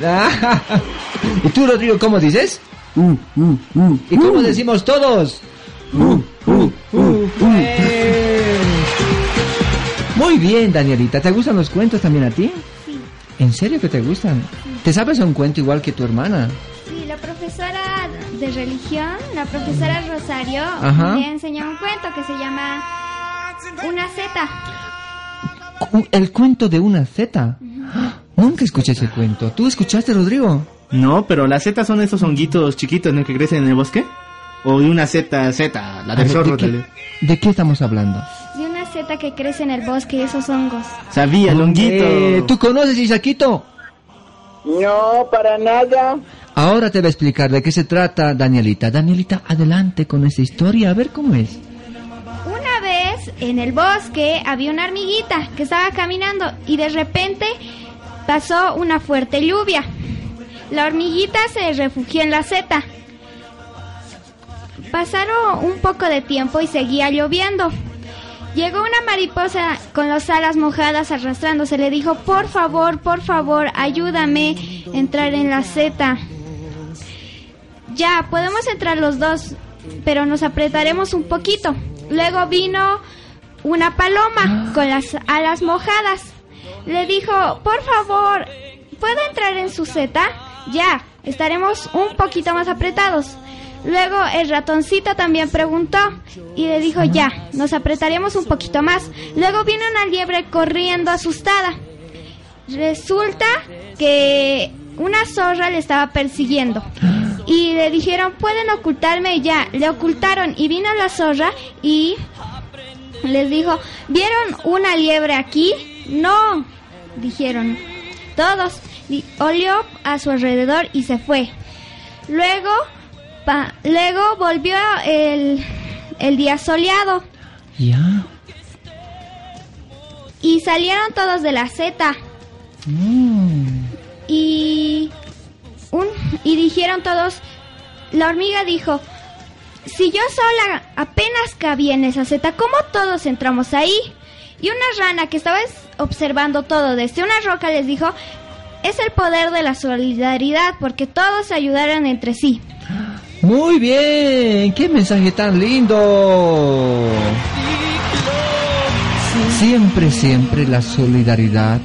¿Y tú, Rodrigo, cómo dices? Uh, uh, uh. ¿Y cómo decimos todos? Uh, uh, uh, ¡Eh! Muy bien, Danielita. ¿Te gustan los cuentos también a ti? ¿En serio que te gustan? ¿Te sabes un cuento igual que tu hermana? Sí, la profesora de religión, la profesora Rosario, Ajá. me enseñó un cuento que se llama Una Z. El cuento de una Z. Nunca escuché ese cuento. ¿Tú escuchaste, Rodrigo? No, pero las setas son esos honguitos chiquitos, ¿no? Que crecen en el bosque. O de una zeta, zeta, la del zorro. ¿de, qué, de qué estamos hablando? Que crece en el bosque y esos hongos. Sabía, el honguito. Eh, ¿Tú conoces, Isaquito? No, para nada. Ahora te voy a explicar de qué se trata, Danielita. Danielita, adelante con esta historia, a ver cómo es. Una vez en el bosque había una hormiguita que estaba caminando y de repente pasó una fuerte lluvia. La hormiguita se refugió en la seta. Pasaron un poco de tiempo y seguía lloviendo. Llegó una mariposa con las alas mojadas arrastrándose. Le dijo, por favor, por favor, ayúdame a entrar en la seta. Ya, podemos entrar los dos, pero nos apretaremos un poquito. Luego vino una paloma con las alas mojadas. Le dijo, por favor, ¿puedo entrar en su seta? Ya, estaremos un poquito más apretados. Luego el ratoncito también preguntó y le dijo, ya, nos apretaremos un poquito más. Luego vino una liebre corriendo asustada. Resulta que una zorra le estaba persiguiendo y le dijeron, pueden ocultarme ya. Le ocultaron y vino la zorra y les dijo, ¿vieron una liebre aquí? No, dijeron todos. Olió a su alrededor y se fue. Luego, luego volvió el, el día soleado Ya. y salieron todos de la seta Mm. y un y dijeron todos la hormiga dijo si yo sola apenas cabía en esa seta cómo todos entramos ahí y una rana que estaba es- observando todo desde una roca les dijo es el poder de la solidaridad porque todos se ayudaron entre sí Muy bien, qué mensaje tan lindo. Siempre, siempre la solidaridad.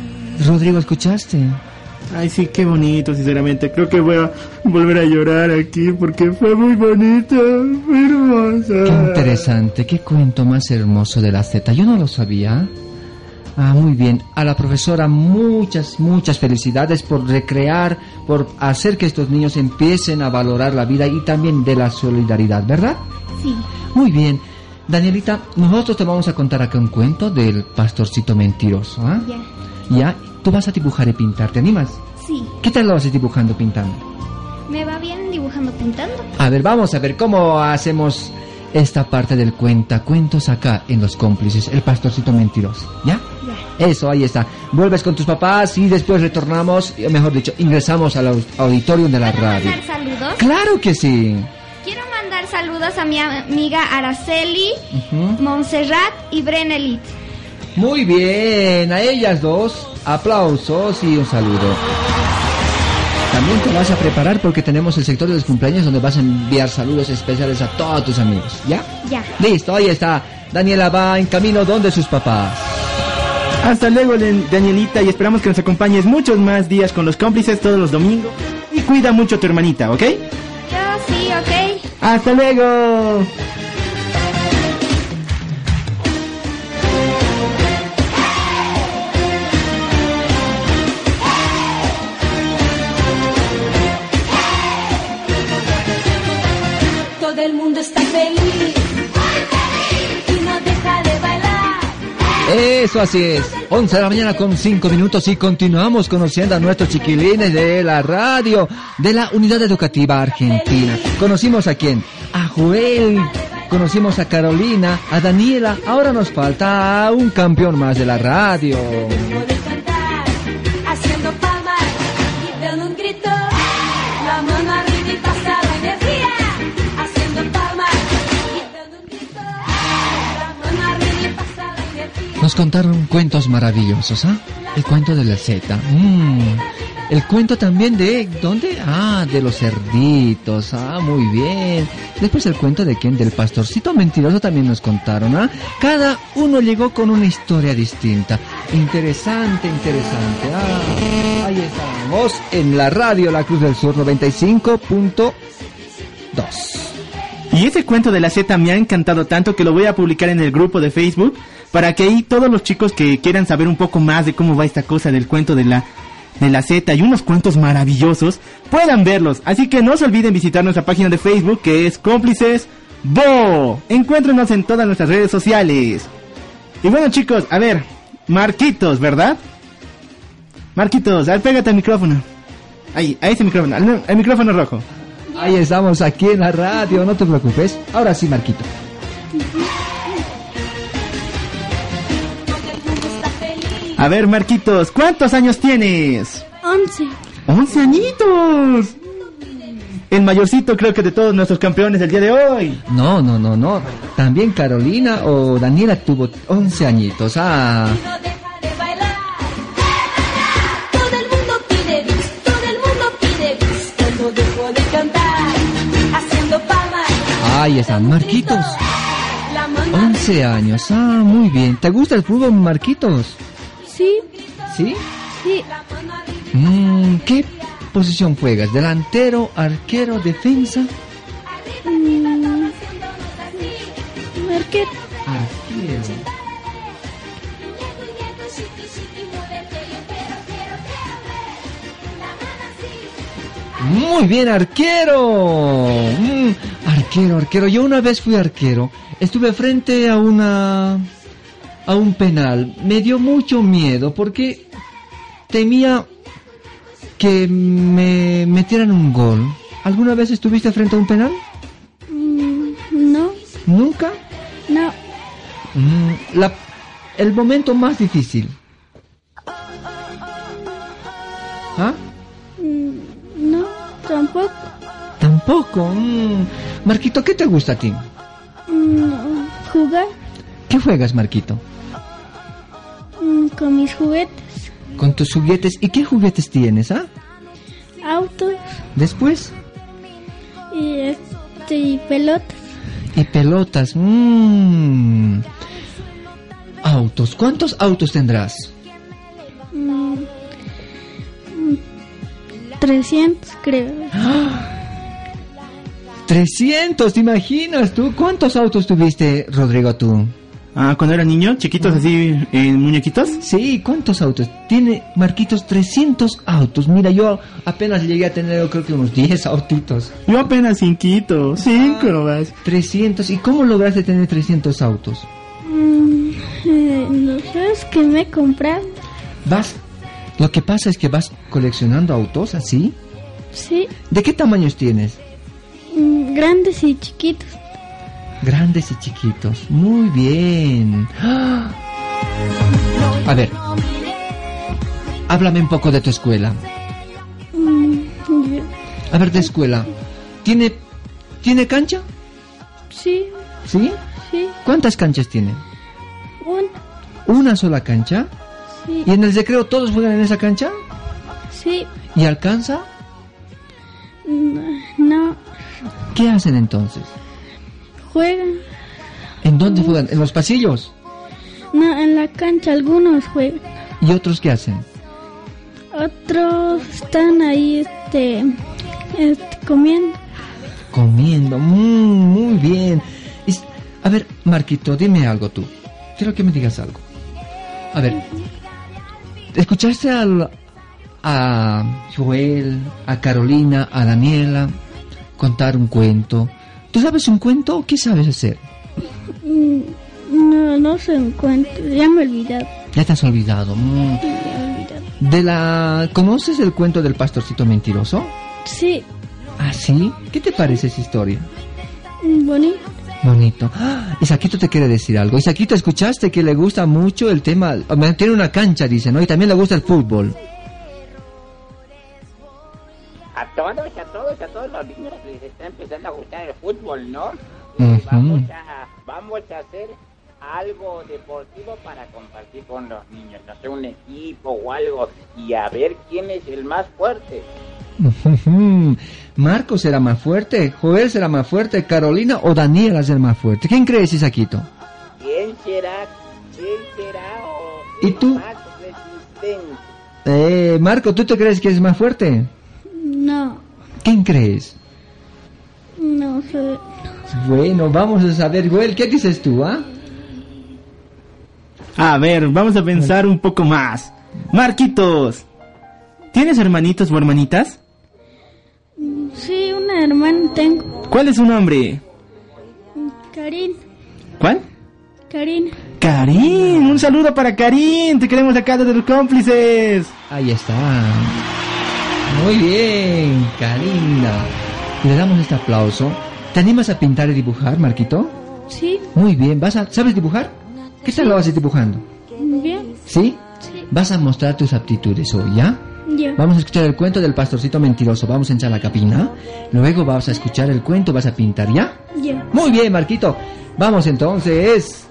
Rodrigo, ¿escuchaste? Ay, sí, qué bonito, sinceramente. Creo que voy a volver a llorar aquí porque fue muy bonito, muy hermoso. Qué interesante, qué cuento más hermoso de la Z. Yo no lo sabía. Ah, muy bien. A la profesora muchas, muchas felicidades por recrear, por hacer que estos niños empiecen a valorar la vida y también de la solidaridad, ¿verdad? sí Muy bien. Danielita, nosotros te vamos a contar acá un cuento del pastorcito mentiroso, ¿ah? ya Ya, tú vas a dibujar y pintar, ¿te animas? sí ¿Qué tal lo haces dibujando, pintando? me va bien dibujando pintando A ver, vamos a ver cómo hacemos esta parte del cuentacuentos acá en Los Cómplices, el pastorcito mentiroso, ¿ya? Eso, ahí está. Vuelves con tus papás y después retornamos, eh, mejor dicho, ingresamos al au- auditorio de la ¿Puedo radio. mandar saludos Claro que sí. quiero mandar saludos a mi amiga Araceli. Montserrat y Brenelit Muy bien, a ellas dos, aplausos y un saludo. También te vas a preparar porque tenemos el sector de los cumpleaños donde vas a enviar saludos especiales a todos tus amigos, ¿ya? ya Listo, ahí está. Daniela va en camino donde sus papás. Hasta luego, Danielita, y esperamos que nos acompañes muchos más días con los cómplices todos los domingos. Y cuida mucho a tu hermanita, ¿ok? yo sí ok Hasta luego. Eso así es. 11 de la mañana con 5 minutos y continuamos conociendo a nuestros chiquilines de la radio de la Unidad Educativa Argentina. Conocimos a quién? A Joel. Conocimos a Carolina, a Daniela. Ahora nos falta un campeón más de la radio. Nos contaron cuentos maravillosos, ¿ah? El cuento de la Z. Mm. El cuento también de... ¿Dónde? Ah, de los cerditos. Ah, muy bien. Después el cuento de quién? Del pastorcito mentiroso también nos contaron, ¿ah? Cada uno llegó con una historia distinta. Interesante, interesante. Ah, ahí estamos en la radio La Cruz del Sur 95.2. Y ese cuento de la Z me ha encantado tanto que lo voy a publicar en el grupo de Facebook para que ahí todos los chicos que quieran saber un poco más de cómo va esta cosa del cuento de la de la Z y unos cuentos maravillosos puedan verlos. Así que no se olviden visitar nuestra página de Facebook que es Cómplices Bo. Encuéntrenos en todas nuestras redes sociales. Y bueno chicos, a ver, Marquitos, ¿verdad? Marquitos, a pégate al micrófono. Ahí, a ese micrófono, al, al micrófono rojo. Ahí estamos aquí en la radio, no te preocupes. Ahora sí, Marquito. A ver, Marquitos, ¿cuántos años tienes? Once. ¡Once añitos! El mayorcito creo que de todos nuestros campeones del día de hoy. No, no, no, no. También Carolina o Daniela tuvo 11 añitos. Ah, ahí están, Marquitos. La mano 11 años. Ah, muy bien. ¿Te gusta el fútbol, Marquitos? Sí, ¿Sí? sí. Mm, ¿Qué posición juegas? ¿Delantero, arquero, defensa? Mm, Marquet. Arquero. Muy bien, arquero. Mm, arquero, arquero. Yo una vez fui arquero. Estuve frente a una a un penal. Me dio mucho miedo porque temía que me metieran un gol. ¿Alguna vez estuviste frente a un penal? Mm, no, Nunca. no. Mm, la- el momento más difícil. ¿Ah? Mm, no, tampoco. Tampoco. Mm. Marquito, ¿qué te gusta a ti? Mm, jugar ¿Qué juegas, Marquito? mm, con mis juguetes, Con tus juguetes. ¿Y qué juguetes tienes, ah? autos Después. y, este, y pelotas. Y pelotas. Mm. Autos. ¿Cuántos autos tendrás? Mm, mm, 300 creo. 300, ¿te imaginas tú? ¿Cuántos autos tuviste, Rodrigo, tú? Ah, cuando era niño, chiquitos así, en muñequitos. Sí, ¿cuántos autos? Tiene Marquitos 300 autos. Mira, yo apenas llegué a tener, yo creo que unos 10 autitos. Yo apenas cinquito, cinco nomás. 300. ¿Y cómo lograste tener 300 autos? Mm, eh, no sé, es que me he comprado. Vas. Lo que pasa es que vas coleccionando autos así. Sí, ¿De qué tamaños tienes? Mm, grandes y chiquitos. Grandes y chiquitos. Muy bien. A ver. Háblame un poco de tu escuela. Mm, A ver, de escuela. ¿Tiene, ¿tiene cancha? sí, ¿Sí? sí, ¿Cuántas canchas tiene? un, ¿Una sola cancha? sí, ¿Y en el recreo todos juegan en esa cancha? sí, ¿Y alcanza? no, no, ¿Qué hacen entonces? juegan. ¿En dónde juegan? ¿En los pasillos? No, en la cancha algunos juegan. ¿Y otros qué hacen? Otros están ahí, este, este, comiendo. Comiendo. Mm, muy bien. A ver, Marquito, dime algo tú. Quiero que me digas algo. A ver. ¿Escuchaste al- a Joel, a Carolina, a Daniela contar un cuento? ¿Tú sabes un cuento? ¿Qué sabes hacer? Mm, No, no se encuentra, ya me he olvidado. Ya te has olvidado. Mm. ya me he olvidado. De la... ¿Conoces el cuento del pastorcito mentiroso? Sí, ¿Ah, sí? ¿Qué te parece esa historia? bonito. Bonito. ¡Ah! Isaquito te quiere decir algo. Isaquito, ¿escuchaste que le gusta mucho el tema? Tiene una cancha, dice, ¿no? Y también le gusta el fútbol. A todos, a todos, a todos los niños les está empezando a gustar el fútbol, ¿no? Vamos a, vamos a hacer algo deportivo para compartir con los niños, no sé, un equipo o algo, y a ver quién es el más fuerte. Marco será más fuerte, Joel será más fuerte, Carolina o Daniela será más fuerte. ¿Quién crees, Isaquito? ¿Quién será? ¿Quién será? O ¿Y tú? más resistente? Eh, Marco, ¿tú te crees que es más fuerte? No, ¿Quién crees? no sé. Bueno, vamos a saber, Joel, ¿qué dices tú, ah? A ver, vamos a pensar un poco más. Marquitos, ¿tienes hermanitos o hermanitas? Sí, una hermana tengo. ¿Cuál es su nombre? Karin, ¿Cuál? Karin. Karin, un saludo para Karin, te queremos acá de los cómplices. Ahí está. Muy bien, Karina. Le damos este aplauso. ¿Te animas a pintar y dibujar, Marquito? Sí, Muy bien. ¿Vas a, ¿Sabes dibujar? ¿Qué tal lo haces dibujando? bien, ¿Sí? sí, Vas a mostrar tus aptitudes hoy, ¿ya? ya. Vamos a escuchar el cuento del pastorcito mentiroso. Vamos a entrar a la cabina. Luego vas a escuchar el cuento, vas a pintar, ¿ya? Ya. Muy bien, Marquito. Vamos entonces.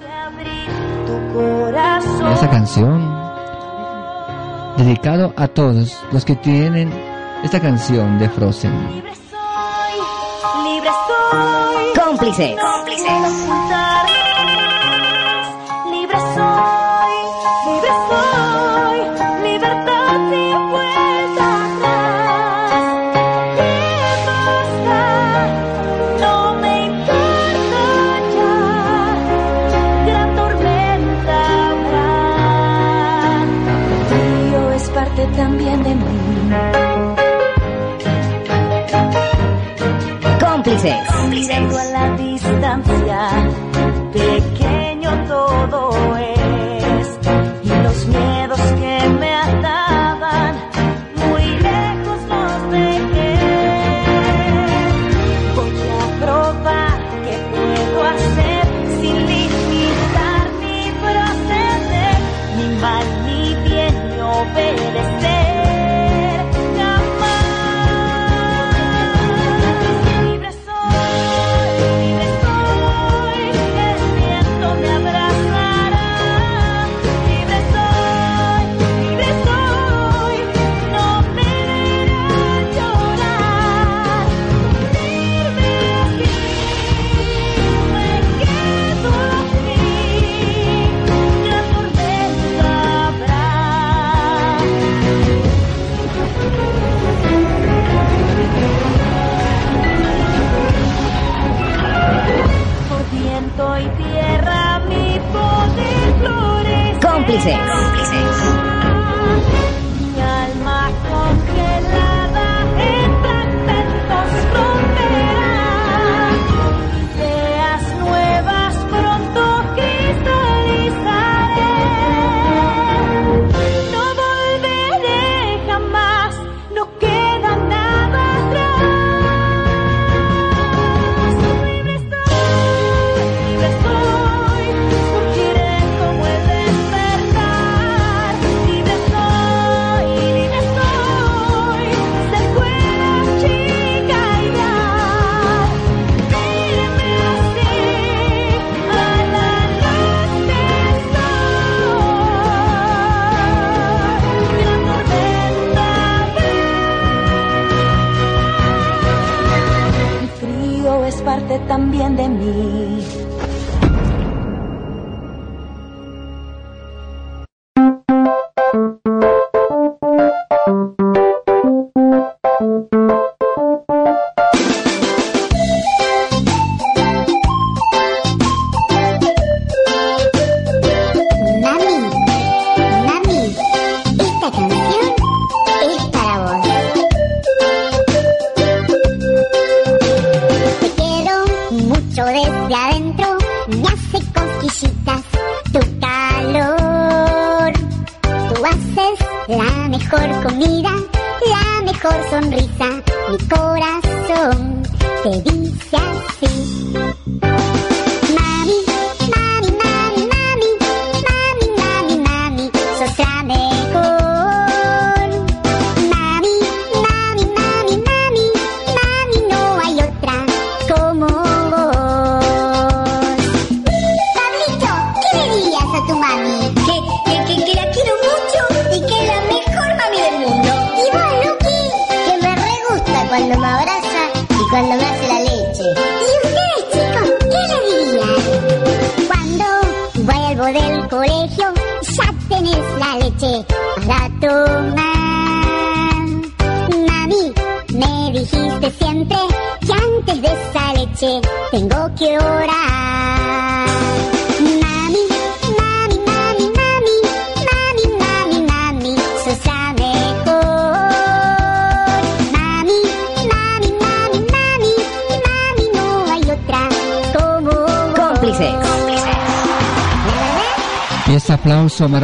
Esa canción dedicado a todos los que tienen esta canción de Frozen. Libre soy, libre soy. Cómplices. Cómplices. mirando a la distancia, pequeño todo es.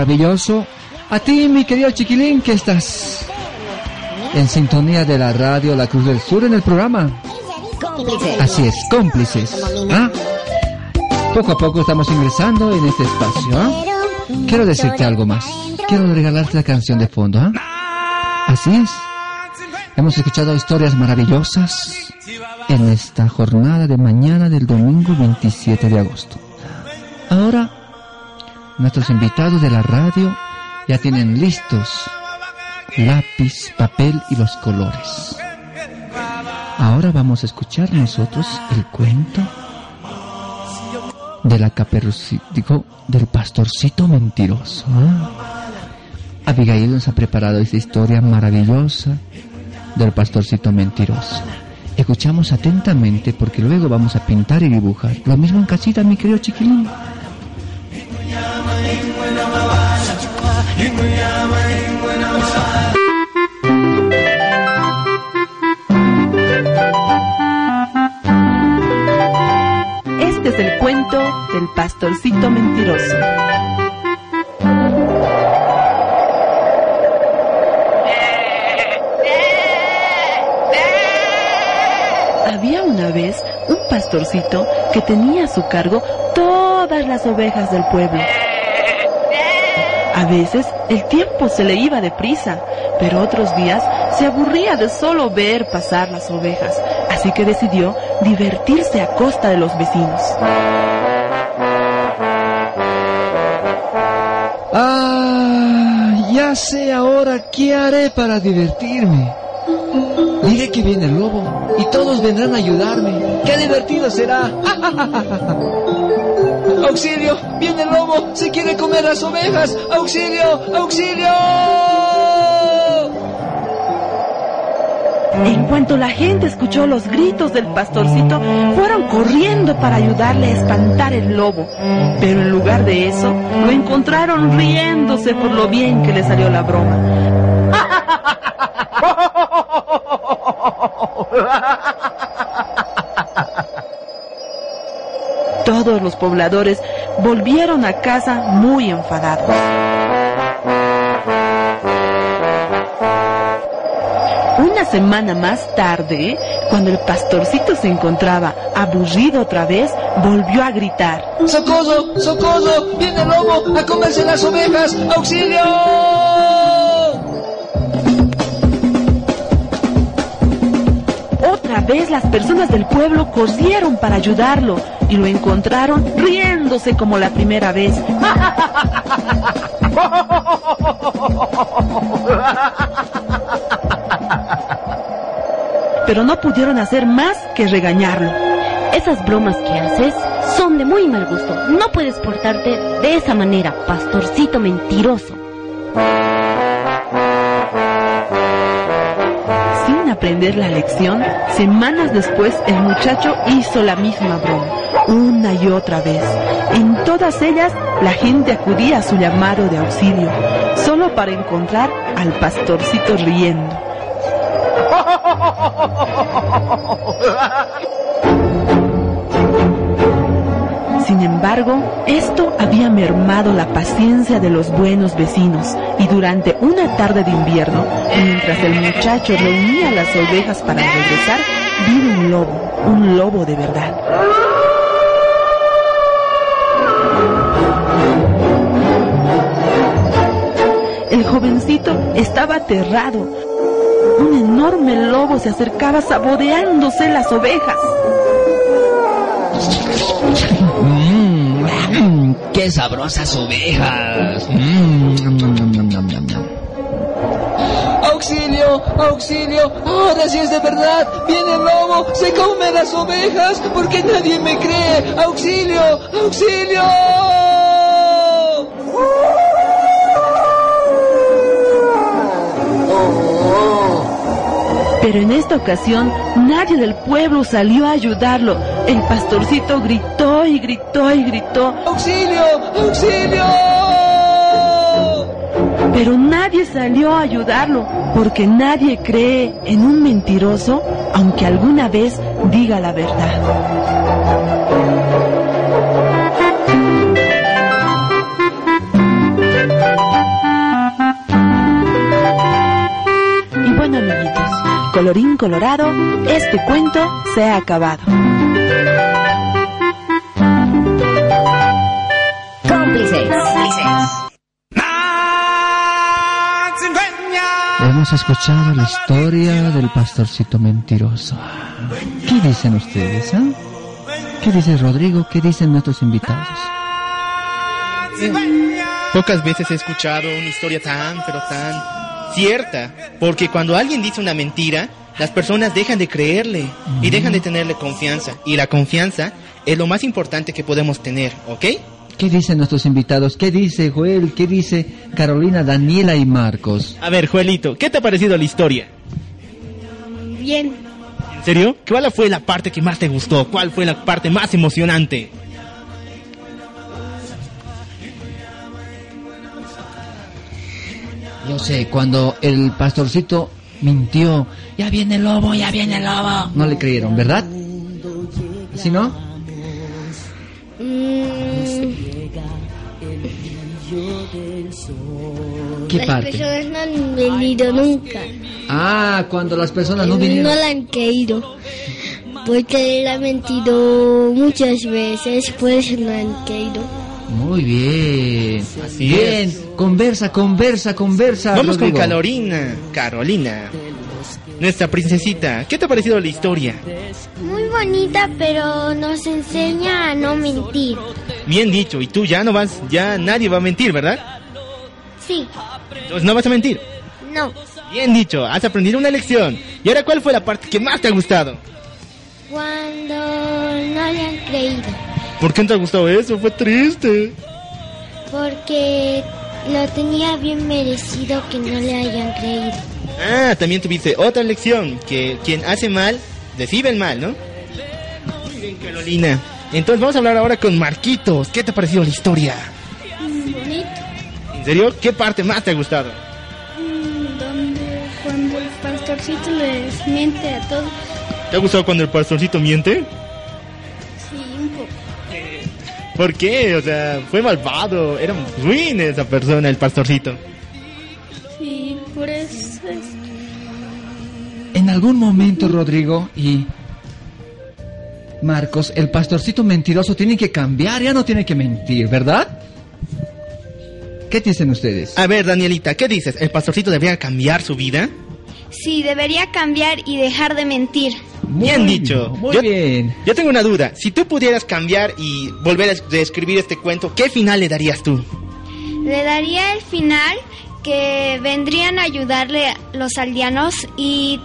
maravilloso. A ti, mi querido chiquilín, que estás en sintonía de la radio La Cruz del Sur en el programa. Así es, cómplices. ¿Ah? Poco a poco estamos ingresando en este espacio. ¿ah? Quiero decirte algo más. Quiero regalarte la canción de fondo. ¿ah? Así es. Hemos escuchado historias maravillosas en esta jornada de mañana del domingo 27 de agosto nuestros invitados de la radio ya tienen listos lápiz, papel y los colores. Ahora vamos a escuchar nosotros el cuento de la digo, del pastorcito mentiroso. ¿eh? Abigail nos ha preparado esta historia maravillosa del pastorcito mentiroso. Escuchamos atentamente porque luego vamos a pintar y dibujar. Lo mismo en casita, mi querido chiquilín. Del pastorcito mentiroso. Había una vez un pastorcito que tenía a su cargo todas las ovejas del pueblo. A veces el tiempo se le iba deprisa, pero otros días se aburría de solo ver pasar las ovejas, así que decidió divertirse a costa de los vecinos. Sé ahora qué haré para divertirme. Diré que viene el lobo y todos vendrán a ayudarme. ¡Qué divertido será! ¡Auxilio! ¡Viene el lobo! ¡Se quiere comer las ovejas! ¡Auxilio! ¡Auxilio! En cuanto la gente escuchó los gritos del pastorcito, fueron corriendo para ayudarle a espantar el lobo. Pero en lugar de eso, lo encontraron riéndose por lo bien que le salió la broma. Todos los pobladores volvieron a casa muy enfadados. Una semana más tarde, cuando el pastorcito se encontraba aburrido otra vez, volvió a gritar. ¡Socorro! ¡Socorro! ¡Viene el lobo a comerse las ovejas! ¡Auxilio! Otra vez las personas del pueblo corrieron para ayudarlo y lo encontraron riéndose como la primera vez. Pero no pudieron hacer más que regañarlo. Esas bromas que haces son de muy mal gusto. No puedes portarte de esa manera, pastorcito mentiroso. Sin aprender la lección, semanas después el muchacho hizo la misma broma, una y otra vez. En todas ellas, la gente acudía a su llamado de auxilio, solo para encontrar al pastorcito riendo. Sin embargo, esto había mermado la paciencia de los buenos vecinos y durante una tarde de invierno, mientras el muchacho reunía las ovejas para regresar, vino un lobo, un lobo de verdad. El jovencito estaba aterrado. Un enorme lobo se acercaba saboreándose las ovejas. Mmm, ¡Qué sabrosas ovejas! Mm. ¡Auxilio! ¡Auxilio! ¡Ahora sí es de verdad! ¡Viene el lobo! ¡Se come las ovejas! ¡Porque nadie me cree! ¡Auxilio! ¡Auxilio! Pero en esta ocasión nadie del pueblo salió a ayudarlo. El pastorcito gritó y gritó y gritó, ¡Auxilio! ¡Auxilio! pero nadie salió a ayudarlo, porque nadie cree en un mentiroso, aunque alguna vez diga la verdad. Colorín colorado, este cuento se ha acabado. Cómplices. Hemos escuchado la historia del pastorcito mentiroso. ¿Qué dicen ustedes, ah? ¿Qué dice Rodrigo? ¿Qué dicen nuestros invitados? Pocas veces he escuchado una historia tan, pero tan cierta. Porque cuando alguien dice una mentira, las personas dejan de creerle y dejan de tenerle confianza. Y la confianza es lo más importante que podemos tener, ¿ok? ¿Qué dicen nuestros invitados? ¿Qué dice Joel? ¿Qué dice Carolina, Daniela y Marcos? A ver, Joelito, ¿qué te ha parecido la historia? Bien. ¿En serio? ¿Cuál fue la parte que más te gustó? ¿Cuál fue la parte más emocionante? Yo sé, cuando el pastorcito mintió, ya viene el lobo, ya viene el lobo. No le creyeron, ¿verdad? ¿Sí no? Mm, ¿Qué Las parte? personas no han venido nunca. Ah, cuando las personas no No vinieron. la han creído. Porque él ha mentido muchas veces, por eso no han creído. Muy bien. Así bien. Conversa, conversa, conversa. Vamos con. Carolina. Carolina. Nuestra princesita. ¿Qué te ha parecido la historia? Muy bonita, pero nos enseña a no mentir. Bien dicho. Y tú ya no vas, ya nadie va a mentir, ¿verdad? Sí, Entonces no vas a mentir. no. Bien dicho. Has aprendido una lección. ¿Y ahora cuál fue la parte que más te ha gustado? Cuando no le han creído. ¿Por qué no te ha gustado eso? Fue triste. Porque lo tenía bien merecido que no le hayan creído. Ah, también tuviste otra lección. Que quien hace mal, recibe el mal, ¿no? Muy bien, Carolina. Entonces vamos a hablar ahora con Marquitos. ¿Qué te ha parecido la historia? Bonito. ¿En serio? ¿Qué parte más te ha gustado? Donde cuando el pastorcito les miente a todos. ¿Te ha gustado cuando el pastorcito miente? ¿Por qué? O sea, fue malvado. Era ruin esa persona, el pastorcito. Sí, por eso es... En algún momento, Rodrigo y Marcos, el pastorcito mentiroso tiene que cambiar, ya no tiene que mentir, ¿verdad? ¿Qué dicen ustedes? A ver, Danielita, ¿qué dices? ¿El pastorcito debería cambiar su vida? Sí, debería cambiar y dejar de mentir. Bien dicho. Muy yo, bien. Yo tengo una duda. Si tú pudieras cambiar y volver a es- escribir este cuento, ¿qué final le darías tú? Le daría el final que vendrían a ayudarle los aldeanos y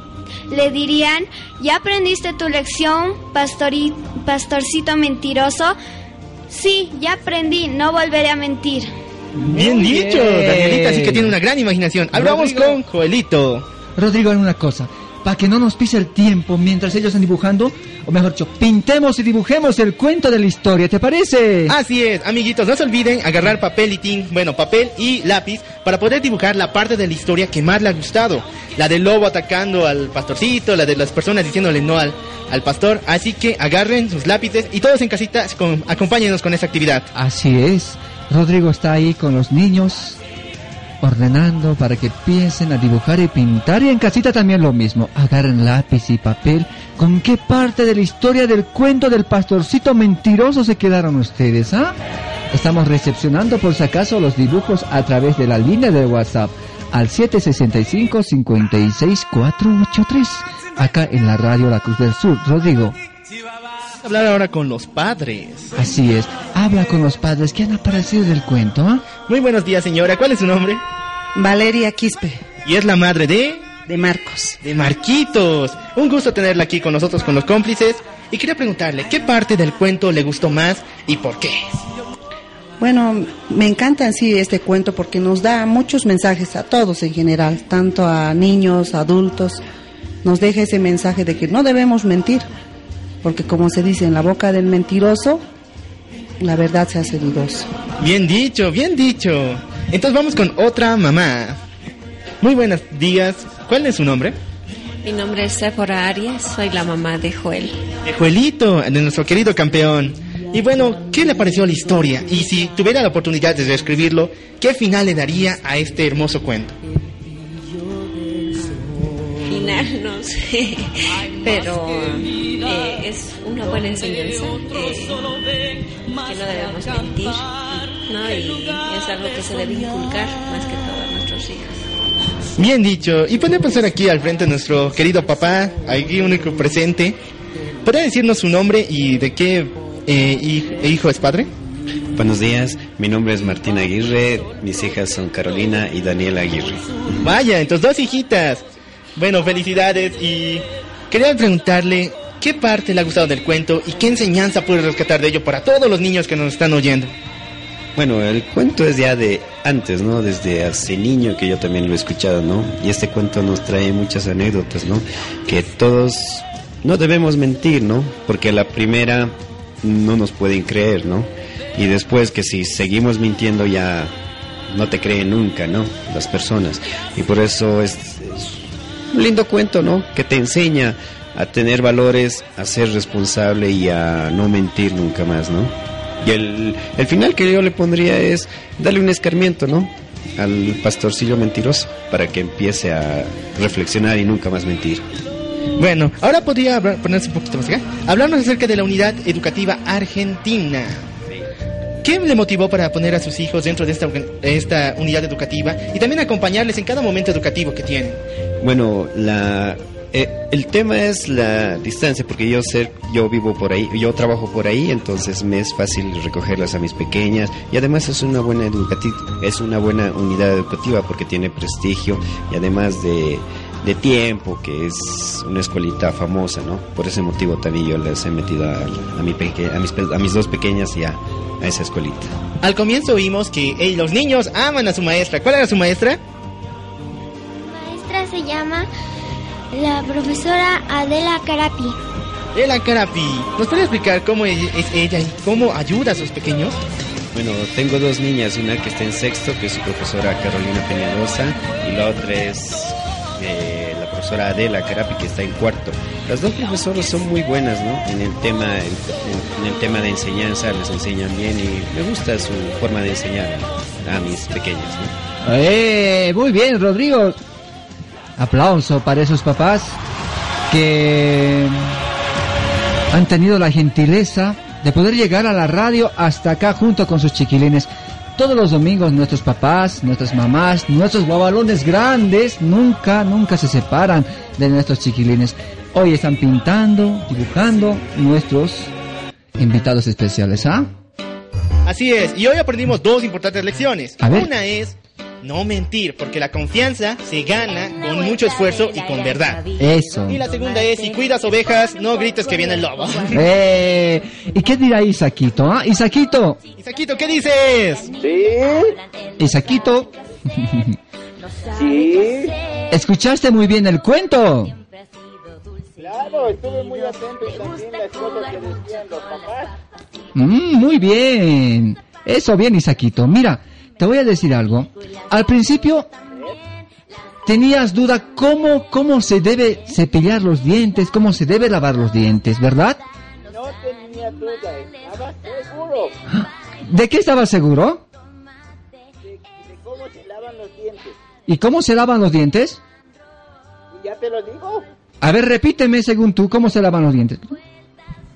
le dirían, ya aprendiste tu lección, pastori- pastorcito mentiroso. Sí, ya aprendí, no volveré a mentir. Bien Muy dicho, bien. Danielita, así que tiene una gran imaginación. Hablamos Rodrigo. con Joelito. Rodrigo, una cosa. Para que no nos pise el tiempo mientras ellos están dibujando, o mejor dicho, pintemos y dibujemos el cuento de la historia, ¿te parece? Así es, amiguitos, no se olviden agarrar papel y tin, bueno, papel y lápiz para poder dibujar la parte de la historia que más le ha gustado. La del lobo atacando al pastorcito, la de las personas diciéndole no al, al pastor. Así que agarren sus lápices y todos en casita con- acompáñenos con esta actividad. Así es. Rodrigo está ahí con los niños ordenando para que empiecen a dibujar y pintar y en casita también lo mismo. Agarren lápiz y papel. ¿Con qué parte de la historia del cuento del pastorcito mentiroso se quedaron ustedes, ah? Estamos recepcionando por si acaso los dibujos a través de la línea de WhatsApp al 765-56483 acá en la radio La Cruz del Sur. Rodrigo, Vamos a hablar ahora con los padres. así es. Habla con los padres que han aparecido del cuento, ¿ah? Muy buenos días, señora. ¿Cuál es su nombre? Valeria Quispe, Y es la madre de... de Marcos. de Marquitos. Un gusto tenerla aquí con nosotros, con los cómplices. Y quería preguntarle, ¿qué parte del cuento le gustó más y por qué? Bueno, me encanta en sí este cuento porque nos da muchos mensajes a todos en general, tanto a niños, adultos. Nos deja ese mensaje de que no debemos mentir, porque como se dice en la boca del mentiroso, la verdad se hace dudosa. Bien dicho, bien dicho. Entonces vamos con otra mamá. Muy buenos días. ¿Cuál es su nombre? Mi nombre es Sephora Arias, soy la mamá de Joel. De Joelito, de nuestro querido campeón. Y bueno, ¿qué le pareció la historia? Y si tuviera la oportunidad de reescribirlo, ¿qué final le daría a este hermoso cuento? Sé, pero eh, es una buena enseñanza eh, que no debemos mentir, ¿no? Y es algo que se debe inculcar más que todo a nuestros hijos. Bien dicho. Y puede pasar aquí al frente nuestro querido papá, aquí único presente. ¿Podría decirnos su nombre y de qué eh, hij- hijo es padre? Buenos días, mi nombre es Martín Aguirre, mis hijas son Carolina y Daniela Aguirre. Vaya, entonces dos hijitas. Bueno, felicidades y quería preguntarle qué parte le ha gustado del cuento y qué enseñanza puede rescatar de ello para todos los niños que nos están oyendo. Bueno, el cuento es ya de antes, ¿no? Desde hace niño que yo también lo he escuchado, ¿no? Y este cuento nos trae muchas anécdotas, ¿no? Que todos no debemos mentir, ¿no? Porque la primera no nos pueden creer, ¿no? Y después que si seguimos mintiendo ya no te creen nunca, ¿no? Las personas. Y por eso es, es un lindo cuento, ¿no? Que te enseña a tener valores, a ser responsable y a no mentir nunca más, ¿no? Y el, el final que yo le pondría es darle un escarmiento, ¿no? Al pastorcillo mentiroso para que empiece a reflexionar y nunca más mentir. Bueno, ahora podría hablar- ponerse un poquito más acá. Hablarnos acerca de la unidad educativa argentina. ¿Qué le motivó para poner a sus hijos dentro de esta, esta unidad educativa y también acompañarles en cada momento educativo que tienen? Bueno, la eh, el tema es la distancia porque yo sé, yo vivo por ahí, yo trabajo por ahí, entonces me es fácil recogerlas a mis pequeñas y además es una buena educativa, es una buena unidad educativa porque tiene prestigio y además de de tiempo, que es una escuelita famosa, ¿no? Por ese motivo también yo les he metido a, a, mi peque- a, mis, a mis dos pequeñas y a, a esa escuelita. Al comienzo oímos que "Ey, los niños aman a su maestra. ¿Cuál era su maestra? maestra se llama la profesora Adela Carapi. Ela Carapi. ¿Nos puede explicar cómo es ella y cómo ayuda a sus pequeños? Bueno, tengo dos niñas, una que está en sexto, que es su profesora Carolina Peñalosa, y la otra es eh, la profesora Adela Carapi, que está en cuarto. Las dos profesoras son muy buenas, ¿no? En el tema, en, el tema de enseñanza, les enseñan bien y me gusta su forma de enseñar a mis pequeñas, ¿no? Eh, muy bien, Rodrigo. Aplauso para esos papás que han tenido la gentileza de poder llegar a la radio hasta acá junto con sus chiquilines. Todos los domingos nuestros papás, nuestras mamás, nuestros babalones grandes nunca, nunca se separan de nuestros chiquilines. Hoy están pintando, dibujando nuestros invitados especiales, ¿ah? Así es, y hoy aprendimos dos importantes lecciones. A ver. Una es no mentir, porque la confianza se gana con mucho esfuerzo y con verdad. Eso. Y la segunda es, si cuidas ovejas, no grites que viene el lobo. Eh, ¿Y qué dirá Isaquito? Ah? Isaquito, Isaquito, ¿qué dices? Sí, Isaquito, sí. ¿escuchaste muy bien el cuento? Claro, estuve muy atento y también las cosas que decían los papás. Mm, muy bien. Eso bien, Isaquito. Mira, te voy a decir algo. Al principio tenías duda cómo, cómo se debe cepillar los dientes, cómo se debe lavar los dientes, ¿verdad? No tenía duda, estaba seguro ¿De qué estabas seguro? de, de cómo se lavan los dientes. ¿Y cómo se lavan los dientes? Ya te lo digo. A ver, repíteme según tú, ¿cómo se lavan los dientes?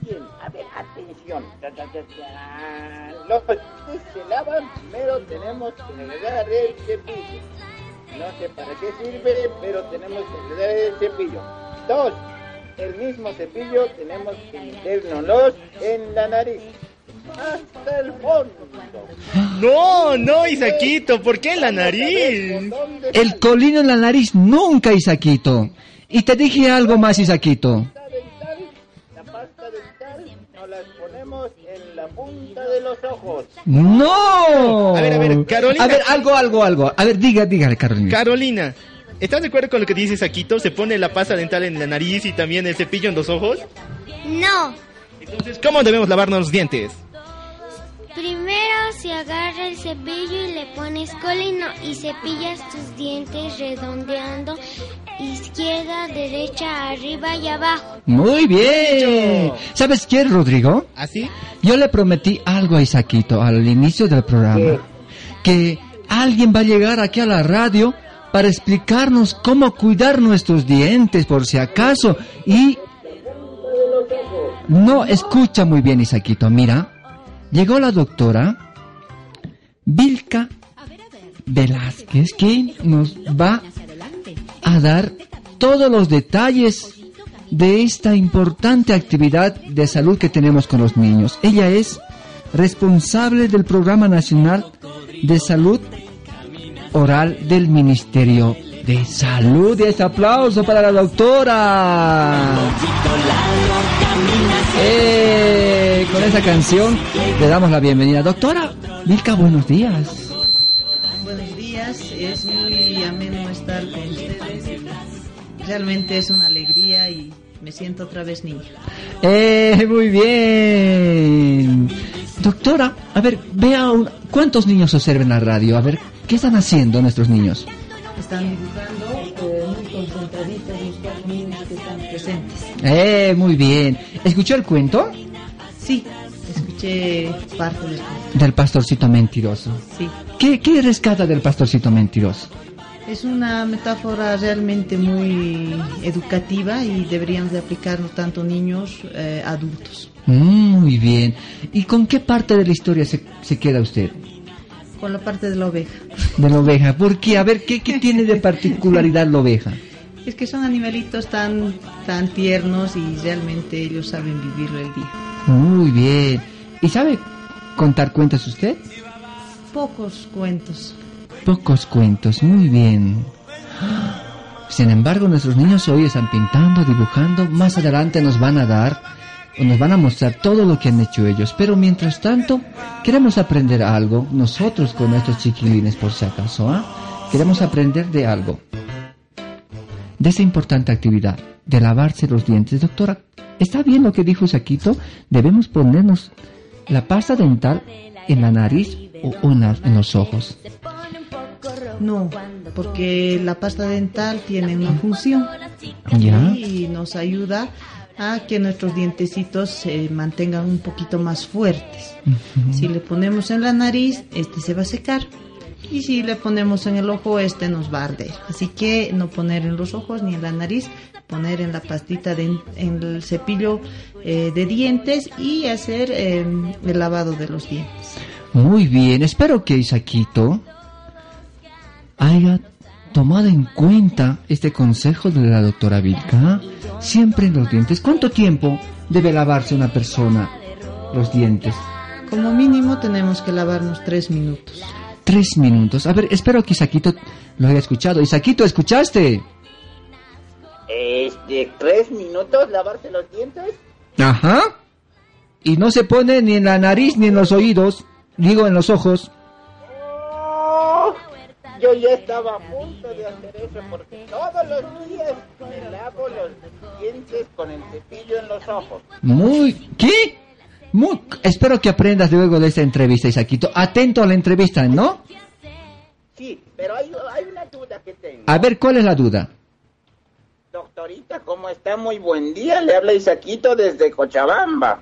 Bien, a ver, atención. Los lavan, primero tenemos que el cepillo. No sé para qué sirve, pero tenemos que agregar el cepillo. Dos, el mismo cepillo tenemos que metérnoslos en la nariz. Hasta el fondo. No, no, Isaquito, ¿por qué en la nariz? El colino en la nariz nunca, Isaquito. Y te dije algo más, Isaquito. Punta de los ojos. ¡No! A ver, a ver, Carolina. A ver, algo, algo, algo. A ver, diga, dígale, Carolina. Carolina, ¿estás de acuerdo con lo que dice Isaquito? ¿Se pone la pasta dental en la nariz y también el cepillo en los ojos? No. Entonces, ¿cómo debemos lavarnos los dientes? Primero se agarra el cepillo y le pones colino y cepillas tus dientes redondeando izquierda, derecha, arriba y abajo. Muy bien. ¿Sabes qué, Rodrigo? ¿Así? Yo le prometí algo a Isaquito al inicio del programa. Que alguien va a llegar aquí a la radio para explicarnos cómo cuidar nuestros dientes, por si acaso. Y... No, escucha muy bien, Isaquito. Mira, llegó la doctora Vilca Velázquez, que nos va a dar todos los detalles de esta importante actividad de salud que tenemos con los niños. Ella es responsable del Programa Nacional de Salud Oral del Ministerio de Salud. Y este aplauso para la doctora. Eh, con esa canción le damos la bienvenida. Doctora Vilca, buenos días. Buenos días, es muy ameno estar con ustedes. Realmente es una alegría y me siento otra vez niña. Eh, muy bien. Doctora, a ver, vea un- cuántos niños observan la radio. A ver, ¿qué están haciendo nuestros niños? Están dibujando eh, muy concentraditos los cuatro niños que están presentes. Eh, muy bien. ¿Escuchó el cuento? Sí, escuché escuché parte del cuento. Del pastorcito mentiroso. Sí. ¿Qué, qué rescata del pastorcito mentiroso? Es una metáfora realmente muy educativa y deberían de aplicarlo tanto niños, eh, adultos. Muy bien. ¿Y con qué parte de la historia se, se queda usted? Con la parte de la oveja. De la oveja. ¿Por qué? A ver, ¿qué, qué tiene de particularidad la oveja? Es que son animalitos tan, tan tiernos y realmente ellos saben vivirlo el día. Muy bien. ¿Y sabe contar cuentos usted? Pocos cuentos. Pocos cuentos, muy bien. Sin embargo, nuestros niños hoy están pintando, dibujando. Más adelante nos van a dar o nos van a mostrar todo lo que han hecho ellos. Pero mientras tanto, queremos aprender algo nosotros con estos chiquilines, por si acaso. ¿ah? Queremos aprender de algo. De esa importante actividad, de lavarse los dientes. Doctora, ¿está bien lo que dijo Saquito? Debemos ponernos la pasta dental en la nariz o, en los ojos. No, porque la pasta dental tiene una función Ya. y nos ayuda a que nuestros dientecitos se mantengan un poquito más fuertes. Si le ponemos en la nariz, este se va a secar. Y si le ponemos en el ojo, este nos va a arder. Así que no poner en los ojos ni en la nariz, poner en la pastita, de, en el cepillo eh, de dientes y hacer eh, el lavado de los dientes. Muy bien, espero que Isaquito haya tomado en cuenta este consejo de la doctora Vilca. Siempre en los dientes. ¿Cuánto tiempo debe lavarse una persona los dientes? Como mínimo tenemos que lavarnos tres minutos. Tres minutos. A ver, espero que Isaquito lo haya escuchado. Isaquito, ¿escuchaste? Este, tres minutos lavarse los dientes. Ajá. Y no se pone ni en la nariz ni en los oídos. Digo, en los ojos. Yo ya estaba a punto de hacer eso porque todos los días me lavo los dientes con el cepillo en los ojos. Muy... ¿Qué? Muy... Espero que aprendas luego de esta entrevista, Isaquito. Atento a la entrevista, ¿no? Sí, pero hay, hay una duda que tengo. A ver, ¿cuál es la duda? Doctorita, ¿cómo está? Muy buen día. Le habla Isaquito desde Cochabamba.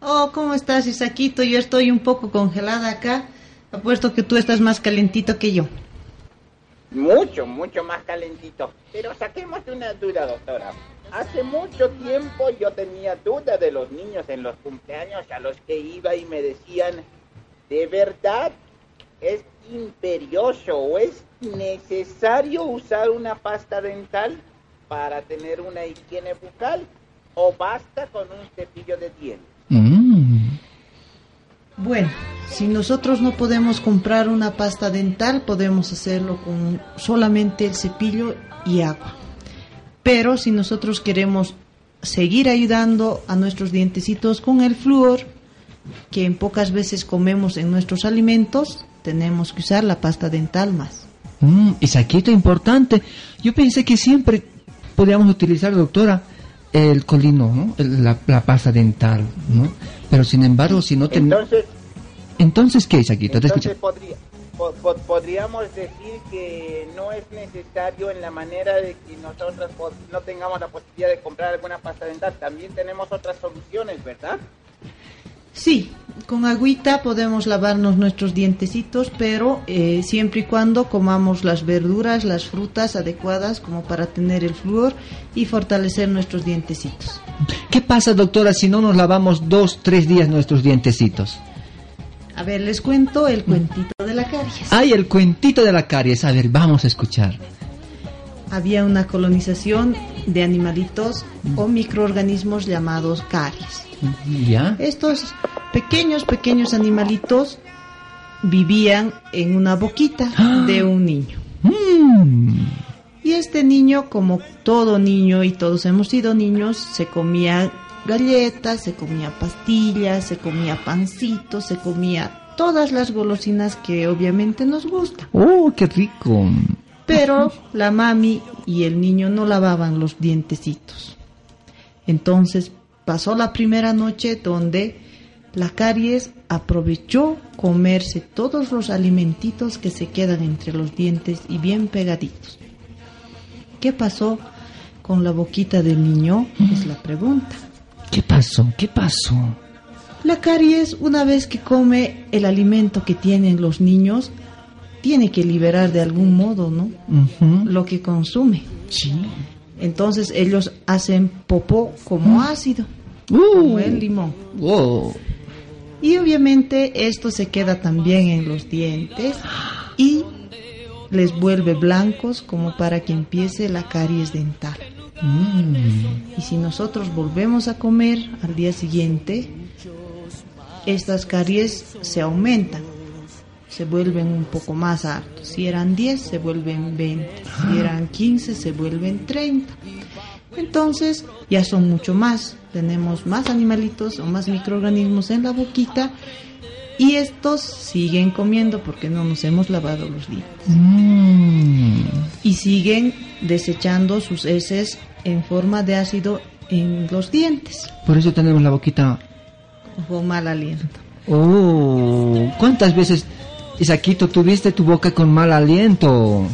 Oh, ¿cómo estás, Isaquito? Yo estoy un poco congelada acá. Apuesto que tú estás más calentito que yo. Mucho, mucho más calentito. Pero saquemos una duda, doctora. Hace mucho tiempo yo tenía duda de los niños en los cumpleaños a los que iba y me decían, ¿de verdad es imperioso o es necesario usar una pasta dental para tener una higiene bucal o basta con un cepillo de dientes? Bueno, si nosotros no podemos comprar una pasta dental, podemos hacerlo con solamente el cepillo y agua. Pero si nosotros queremos seguir ayudando a nuestros dientecitos con el flúor, que en pocas veces comemos en nuestros alimentos, tenemos que usar la pasta dental más. Mm, Isaquito, importante. Yo pensé que siempre podíamos utilizar, doctora, el colino, ¿no? El- la, la pasta dental, ¿no? Pero sin embargo, si no tenemos... Entonces, Entonces, ¿qué, Isaquito? Te Entonces podría, po- po- podríamos decir que no es necesario en la manera de que nosotros no tengamos la posibilidad de comprar alguna pasta dental. También tenemos otras soluciones, ¿verdad? Sí, con agüita podemos lavarnos nuestros dientecitos, pero eh, siempre y cuando comamos las verduras, las frutas adecuadas como para tener el flúor y fortalecer nuestros dientecitos. ¿Qué pasa, doctora, si no nos lavamos dos, tres días nuestros dientecitos? A ver, les cuento el cuentito de la caries. Ay, el cuentito de la caries. A ver, vamos a escuchar. Había una colonización de animalitos o microorganismos llamados caries. ¿Ya? Estos pequeños, pequeños animalitos vivían en una boquita de un niño. Y este niño, como todo niño y todos hemos sido niños, se comía galletas, se comía pastillas, se comía pancitos, se comía todas las golosinas que obviamente nos gustan. ¡Oh, qué rico! Pero la mami y el niño no lavaban los dientecitos. Entonces pasó la primera noche donde la caries aprovechó comerse todos los alimentitos que se quedan entre los dientes y bien pegaditos. ¿Qué pasó con la boquita del niño? Es la pregunta. ¿Qué pasó? ¿Qué pasó? La caries, una vez que come el alimento que tienen los niños, tiene que liberar de algún modo, ¿no? Lo que consume. Sí. Entonces ellos hacen popó como ácido, como el limón. Wow. Y obviamente esto se queda también en los dientes y les vuelve blancos como para que empiece la caries dental. Y si nosotros volvemos a comer al día siguiente, estas caries se aumentan, se vuelven un poco más altos. Si eran 10, se vuelven 20. Si eran 15, se vuelven 30. Entonces ya son mucho más. Tenemos más animalitos o más microorganismos en la boquita y estos siguen comiendo porque no nos hemos lavado los dientes. Mm. Y siguen desechando sus heces en forma de ácido en los dientes Por eso tenemos la boquita. con mal aliento. Oh, ¿cuántas veces, Isaquito, tuviste tu boca con mal aliento?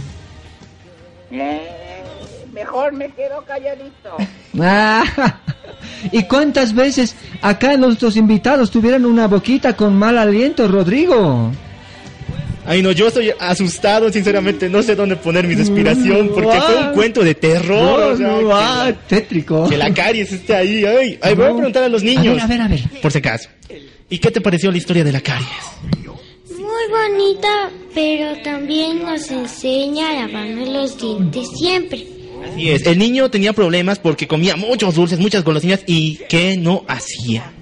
Eh, mejor me quedo calladito. Ah, ¿Y cuántas veces acá nuestros invitados tuvieron una boquita con mal aliento, Rodrigo? Ay, no, yo estoy asustado, sinceramente, no sé dónde poner mi respiración, porque fue un cuento de terror. o sea, No, ah, que, tétrico. que la caries esté ahí. Ay, ay, voy a No. preguntar a los niños. A ver, a ver, a ver. Por si acaso. ¿Y qué te pareció la historia de la caries? Muy bonita, pero también nos enseña a lavarnos los dientes siempre. Así es, el niño tenía problemas porque comía muchos dulces, muchas golosinas y ¿qué no hacía?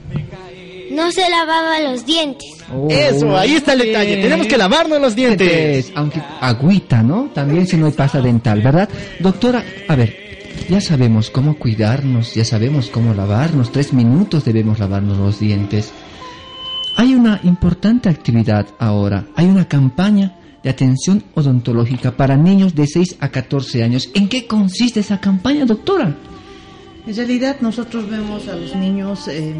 No se lavaba los dientes. Eso, ahí está el detalle. Tenemos que lavarnos los dientes. Aunque agüita, ¿no? También si no hay pasta dental, ¿verdad? Doctora, a ver, ya sabemos cómo cuidarnos, ya sabemos cómo lavarnos. Tres minutos debemos lavarnos los dientes. Hay una importante actividad ahora. Hay una campaña de atención odontológica para niños de 6 a 14 años. ¿En qué consiste esa campaña, doctora? En realidad nosotros vemos a los niños eh,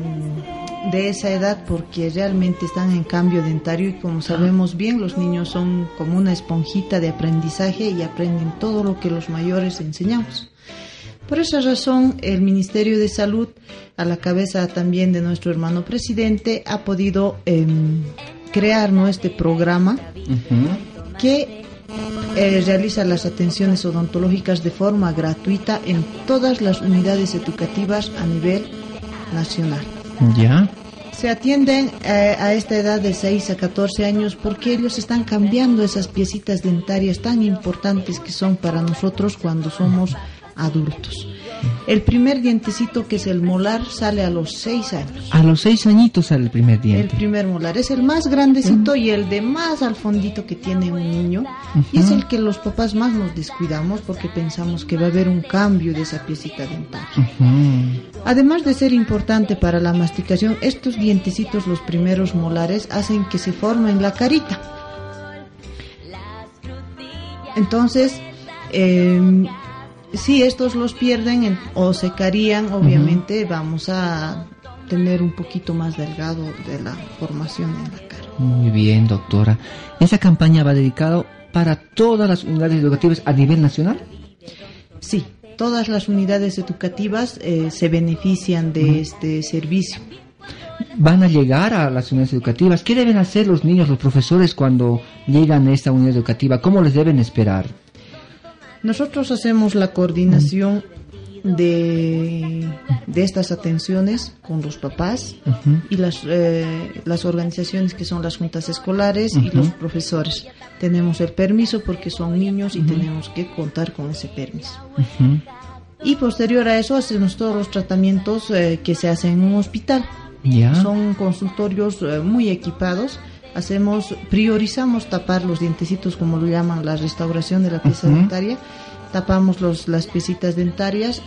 de esa edad porque realmente están en cambio dentario y como sabemos bien los niños son como una esponjita de aprendizaje y aprenden todo lo que los mayores enseñamos. Por esa razón el Ministerio de Salud a la cabeza también de nuestro hermano presidente ha podido em, crear ¿no? este programa que eh, realiza las atenciones odontológicas de forma gratuita en todas las unidades educativas a nivel nacional. ¿Ya? Se atienden eh, a esta edad de 6 a 14 años porque ellos están cambiando esas piecitas dentarias tan importantes que son para nosotros cuando somos adultos. El primer dientecito que es el molar sale a los 6 años. A los seis añitos sale el primer El diente. primer molar es el más grandecito y el de más al fondito que tiene un niño. Y es el que los papás más nos descuidamos porque pensamos que va a haber un cambio de esa piecita dental. Además de ser importante para la masticación, estos dientecitos, los primeros molares, hacen que se formen la carita. Entonces, eh, si estos los pierden en- o se carían, obviamente vamos a tener un poquito más delgado de la formación en la cara. Muy bien, doctora. ¿Esa campaña va dedicada para todas las unidades educativas a nivel nacional? Sí, todas las unidades educativas eh, se benefician de este servicio. ¿Van a llegar a las unidades educativas? ¿Qué deben hacer los niños, los profesores cuando llegan a esta unidad educativa? ¿Cómo les deben esperar? Nosotros hacemos la coordinación de, de estas atenciones con los papás y las, eh, las organizaciones que son las juntas escolares y los profesores. Tenemos el permiso porque son niños y tenemos que contar con ese permiso. Y posterior a eso hacemos todos los tratamientos eh, que se hacen en un hospital. Son consultorios eh, muy equipados. Hacemos, priorizamos tapar los dientecitos, como lo llaman, la restauración de la pieza dentaria. Tapamos los, las piecitas dentarias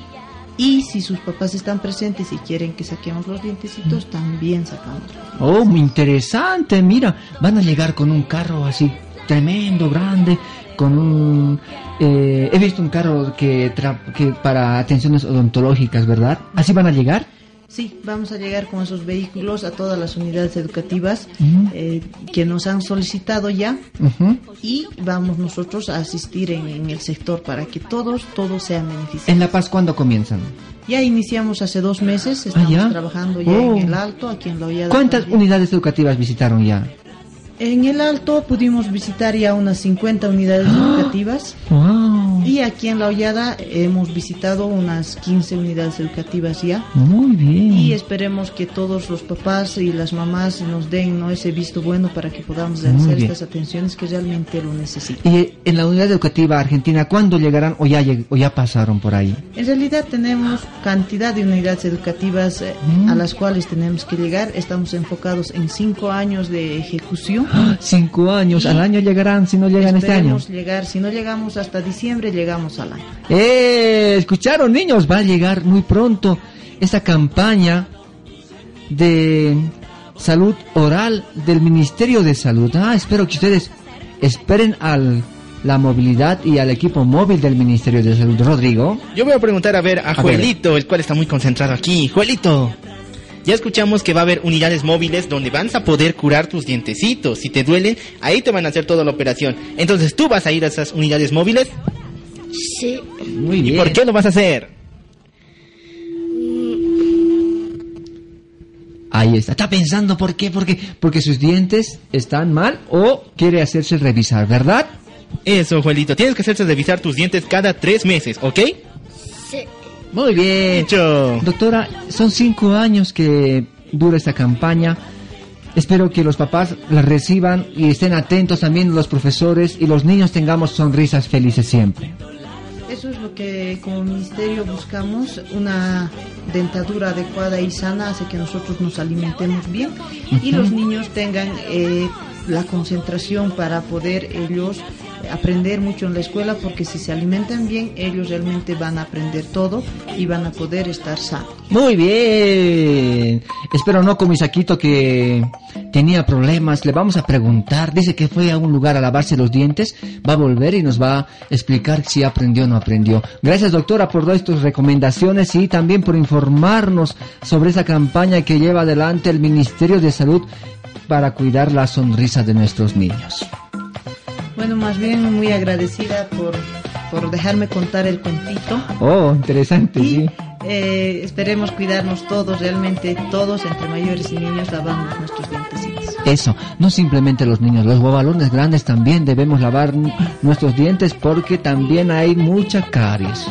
y si sus papás están presentes y quieren que saquemos los dientecitos, también sacamos. Oh, muy interesante. Mira, van a llegar con un carro así tremendo, grande, con un... eh, he visto un carro que, tra- que para atenciones odontológicas, ¿verdad? ¿Así van a llegar? Sí, vamos a llegar con esos vehículos a todas las unidades educativas eh, que nos han solicitado ya y vamos nosotros a asistir en, en el sector para que todos, todos sean beneficiados. ¿En La Paz cuándo comienzan? Ya iniciamos hace dos meses, estamos ya? trabajando ya Oh. en el Alto, aquí en la Hollada. ¿Cuántas también. unidades educativas visitaron ya? En el Alto pudimos visitar ya unas 50 unidades ¡Ah! educativas Wow. y aquí en la Hollada hemos visitado unas 15 unidades educativas ya. Muy bien. Y esperemos que todos los papás y las mamás nos den ¿no? ese visto bueno para que podamos Muy hacer bien. estas atenciones que realmente lo necesitan. ¿Y en la unidad educativa argentina cuándo llegarán o ya, lleg- o ya pasaron por ahí? En realidad tenemos cantidad de unidades educativas eh, Mm. a las cuales tenemos que llegar. Estamos enfocados en cinco años de ejecución. Cinco años, al año llegarán si no llegan este año. Llegar, si no llegamos hasta diciembre, llegamos al año. ¡Eh! ¿Escucharon niños? Va a llegar muy pronto esta campaña de salud oral del Ministerio de Salud. Ah, espero que ustedes esperen al la movilidad y al equipo móvil del Ministerio de Salud. Rodrigo. Yo voy a preguntar a ver a, A ver. Juelito, el cual está muy concentrado aquí. Juelito, ya escuchamos que va a haber unidades móviles donde vas a poder curar tus dientecitos. Si te duelen, ahí te van a hacer toda la operación. Entonces, ¿tú vas a ir a esas unidades móviles? Sí. Muy ¿Y por qué lo vas a hacer? Ahí está. Está pensando por qué, porque porque sus dientes están mal o quiere hacerse revisar, ¿verdad? Eso, Juelito. Tienes que hacerse revisar tus dientes cada tres meses, ¿ok? Muy bien. Hecho. Doctora, son cinco años que dura esta campaña. Espero que los papás la reciban y estén atentos también los profesores y los niños tengamos sonrisas felices siempre. Eso es lo que como ministerio buscamos, una dentadura adecuada y sana hace que nosotros nos alimentemos bien y los niños tengan eh, la concentración para poder ellos aprender mucho en la escuela porque si se alimentan bien ellos realmente van a aprender todo y van a poder estar sanos. Muy bien. Espero no como Isaquito que tenía problemas. Le vamos a preguntar. Dice que fue a un lugar a lavarse los dientes. Va a volver y nos va a explicar si aprendió o no aprendió. Gracias doctora por todas tus recomendaciones y también por informarnos sobre esa campaña que lleva adelante el Ministerio de Salud para cuidar la sonrisa de nuestros niños. Bueno, más bien muy agradecida por, por dejarme contar el cuentito. Oh, interesante, sí. Eh, esperemos cuidarnos todos, realmente todos, entre mayores y niños, lavamos nuestros dientecitos. Eso, no simplemente los niños, los bobalones grandes también debemos lavar nuestros dientes porque también hay mucha caries.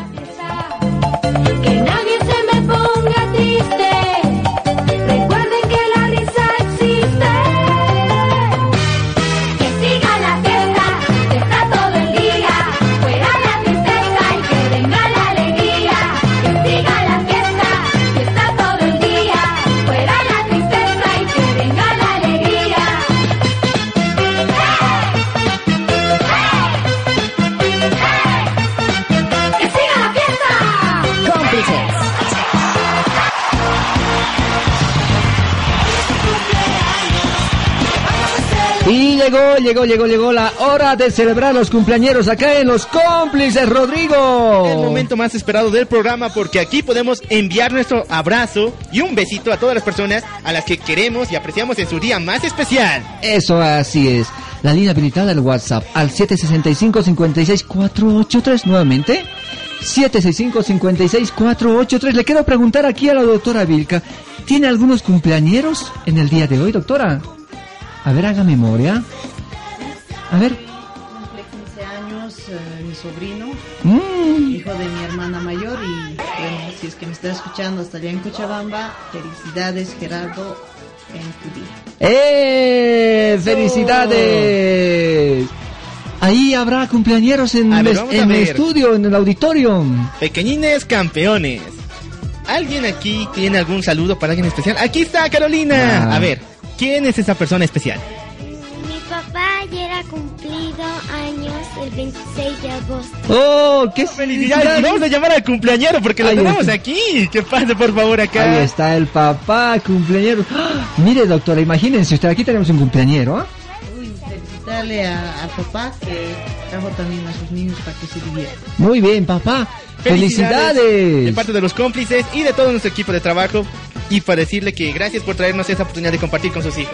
Llegó, llegó, llegó, llegó la hora de celebrar los cumpleañeros acá en Los Cómplices, Rodrigo. El momento más esperado del programa porque aquí podemos enviar nuestro abrazo y un besito a todas las personas a las que queremos y apreciamos en su día más especial. Eso así es. La línea habilitada del WhatsApp al 765-56483 nuevamente. 765-56483. Le quiero preguntar aquí a la doctora Vilca. ¿Tiene algunos cumpleañeros en el día de hoy, doctora? A ver, haga memoria. A ver. Cumple 15 años eh, mi sobrino, Mm. hijo de mi hermana mayor y bueno, si es que me está escuchando hasta allá en Cochabamba, felicidades Gerardo en tu día. ¡Eh! ¡Felicidades! Ahí habrá cumpleañeros en, ver, el- en estudio, en el auditorio. Pequeñines campeones. ¿Alguien aquí tiene algún saludo para alguien especial? Aquí está Carolina. Ah. A ver, ¿quién es esa persona especial? Mi papá ayer ha cumplido años el 26 de agosto. ¡Oh, qué Felicidades. Y vamos a llamar al cumpleañero porque lo Ahí tenemos está. aquí. Que pase por favor acá. Ahí está el papá, cumpleañero. ¡Ah! Mire, doctora, imagínense usted, aquí tenemos un cumpleañero. ¿ah? Felicitarle a- papá que trajo también a sus niños para que se diviertan. Muy bien, papá. De ¡Felicidades! parte de los cómplices y de todo nuestro equipo de trabajo. y para decirle que gracias por traernos esa oportunidad de compartir con sus hijos.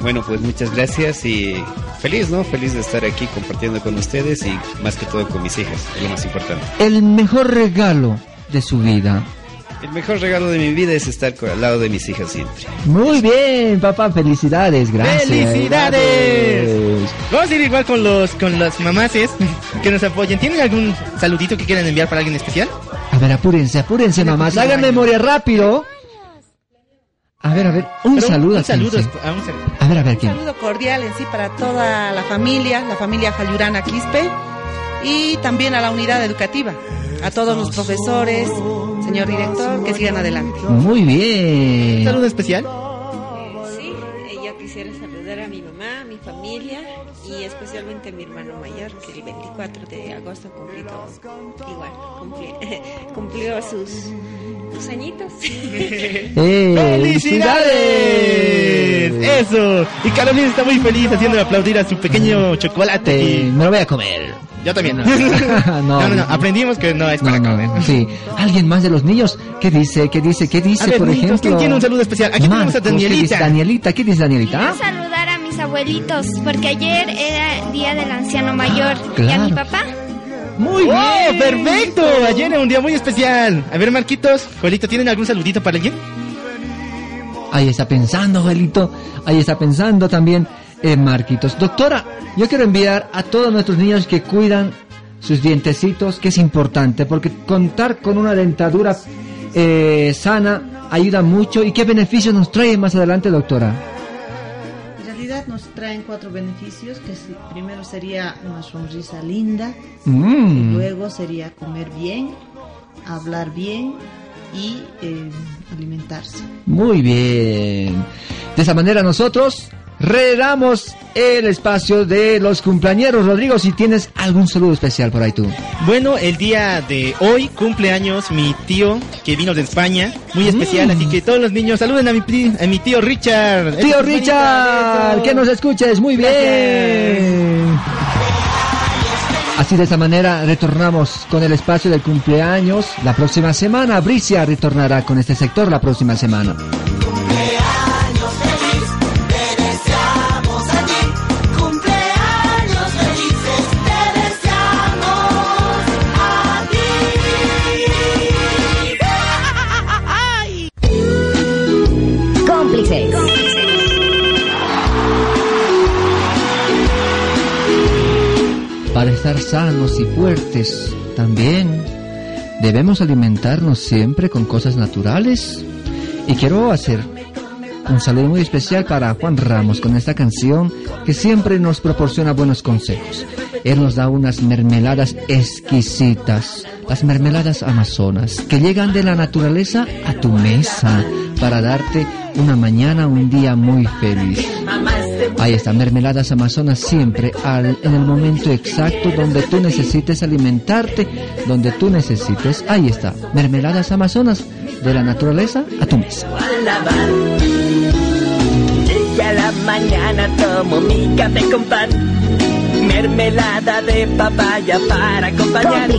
Bueno, pues muchas gracias y feliz, ¿no? Feliz de estar aquí compartiendo con ustedes y más que todo con mis hijas, es lo más importante. El mejor regalo de su vida. El mejor regalo de mi vida es estar al lado de mis hijas siempre. Muy bien, papá, felicidades, gracias. ¡Felicidades! Gracias. Vamos a ir igual con los con las mamaces que nos apoyen. ¿Tienen algún saludito que quieran enviar para alguien especial? A ver, apúrense, apúrense, mamás. Hagan memoria rápido. A ver, a ver, un Pero saludo. Un saludo. sí. a un saludo. A ver, a ver, Un ¿quién? saludo cordial en sí para toda la familia, la familia Jayurana Quispe y también a la unidad educativa, a todos los profesores, señor director, que sigan adelante. Muy bien. ¿Un saludo especial? Mamá, mi familia y especialmente a mi hermano mayor que el 24 de agosto cumplió igual, cumplió, cumplió sus, sus añitos. ¡Eh, ¡Felicidades! Eso. Y Carolina está muy feliz haciendo aplaudir a su pequeño chocolate. Y- me lo voy a comer. Yo también. No. no, no, no. Aprendimos que no es para No, no, sí. ¿Alguien más de los niños? ¿Qué dice? ¿Qué dice? ¿Qué dice, A ver, por niños, ejemplo? ¿quién tiene un saludo especial? Aquí tenemos a Marcos, ¿Qué dice Danielita. Danielita? ¿Qué dice Danielita? Abuelitos porque ayer era día del anciano mayor y a mi papá. Muy bien. perfecto. Ayer era un día muy especial. A ver, Marquitos, Joelito, ¿tienen algún saludito para alguien? Ahí está pensando, Joelito. Ahí está pensando también eh, Marquitos. Doctora, yo quiero enviar a todos nuestros niños que cuidan sus dientecitos, que es importante, porque contar con una dentadura eh, sana ayuda mucho. ¿Y qué beneficios nos trae más adelante, doctora? Nos traen cuatro beneficios, que primero sería una sonrisa linda, Mm. y luego sería comer bien, hablar bien y eh, alimentarse. Muy bien. De esa manera nosotros redamos el espacio de los cumpleañeros. Rodrigo, si tienes algún saludo especial por ahí tú. Bueno, el día de hoy cumpleaños mi tío que vino de España, muy especial, así que todos los niños saluden a mi, pri- a mi tío Richard. Tío Richard, que nos escuches muy bien. Así de esta manera retornamos con el espacio del cumpleaños la próxima semana. Bricia retornará con este sector la próxima semana. Sanos y fuertes también debemos alimentarnos siempre con cosas naturales. Y quiero hacer un saludo muy especial para Juan Ramos con esta canción que siempre nos proporciona buenos consejos. Él nos da unas mermeladas exquisitas, las mermeladas amazonas, que llegan de la naturaleza a tu mesa para darte una mañana, un día muy feliz. Ahí está, mermeladas amazonas siempre al, en el momento exacto donde tú necesites alimentarte, donde tú necesites. Ahí está, mermeladas amazonas de la naturaleza a tu mesa. a lavar. Y a la mañana tomo mi café con pan. Mermelada de papaya para acompañar.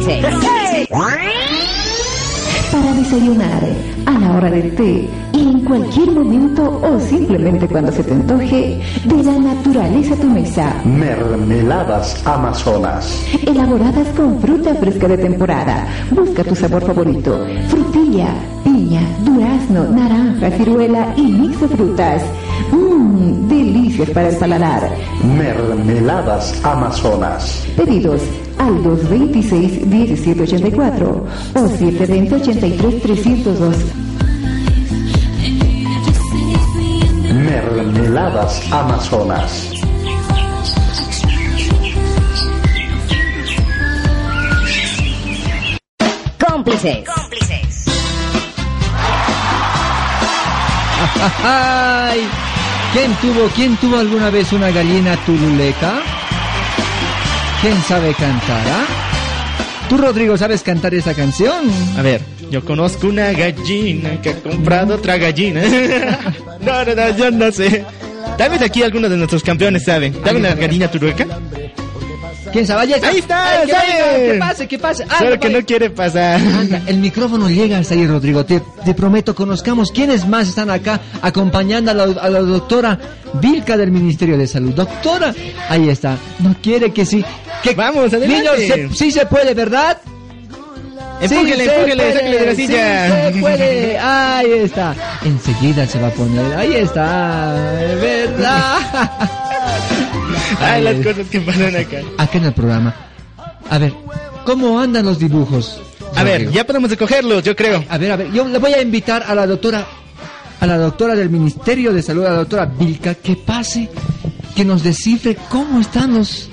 Para desayunar, a la hora del té y en cualquier momento o simplemente cuando se te antoje, de la naturaleza a tu mesa. Mermeladas Amazonas. Elaboradas con fruta fresca de temporada. Busca tu sabor favorito. Frutilla, piña, durazno, naranja, ciruela y mix de frutas. Mmm, delicias para el paladar. Mermeladas Amazonas. Pedidos al 226-1784 o 720-83-302. Amazonas. Cómplices. ¡Ay! ¿Quién tuvo, quién tuvo alguna vez una gallina tululeca? ¿Quién sabe cantar, ah? ¿Tú, Rodrigo, sabes cantar esa canción? A ver, yo conozco una gallina que ha comprado otra gallina. no, no, no, yo no sé. Tal vez aquí algunos de nuestros campeones saben. ¿Saben la gallina turueca? ¿Quién sabe? Ahí está. Ahí está, Ay, que venga, que pase, que pase. Anda, Solo que vaya. no quiere pasar. Anda, el micrófono llega hasta ahí, Rodrigo. Te, te prometo, conozcamos quiénes más están acá acompañando a la, a la doctora Vilca del Ministerio de Salud. Doctora, ahí está. No quiere que sí. Que, Vamos, adelante. Niños, se- sí se puede, ¿verdad? Empújele, Sí empújele, sáquele de la sí silla. se puede. Ahí está. Enseguida se va a poner. Ahí está. ¿Verdad? Ay, las cosas que pasan acá. Acá en el programa. A ver, ¿cómo andan los dibujos? A ver, ya podemos escogerlos, yo creo. A ver, a ver, yo le voy a invitar a la doctora, a la doctora del Ministerio de Salud, a la doctora Vilca, que pase, que nos descifre cómo están los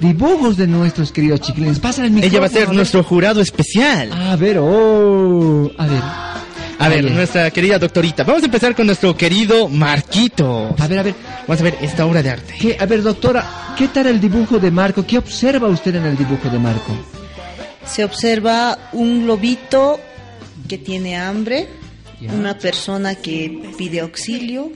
dibujos de nuestros queridos chiquilines. Pasa el micrófono. Ella va a ser nuestro jurado especial. A ver, oh, a ver. A ver, nuestra querida doctorita. Vamos a empezar con nuestro querido Marquito. A ver, a ver. Vamos a ver esta obra de arte. ¿Qué, a ver, doctora, ¿qué tal el dibujo de Marco? ¿Qué observa usted en el dibujo de Marco? Se observa un lobito que tiene hambre, una persona que pide auxilio,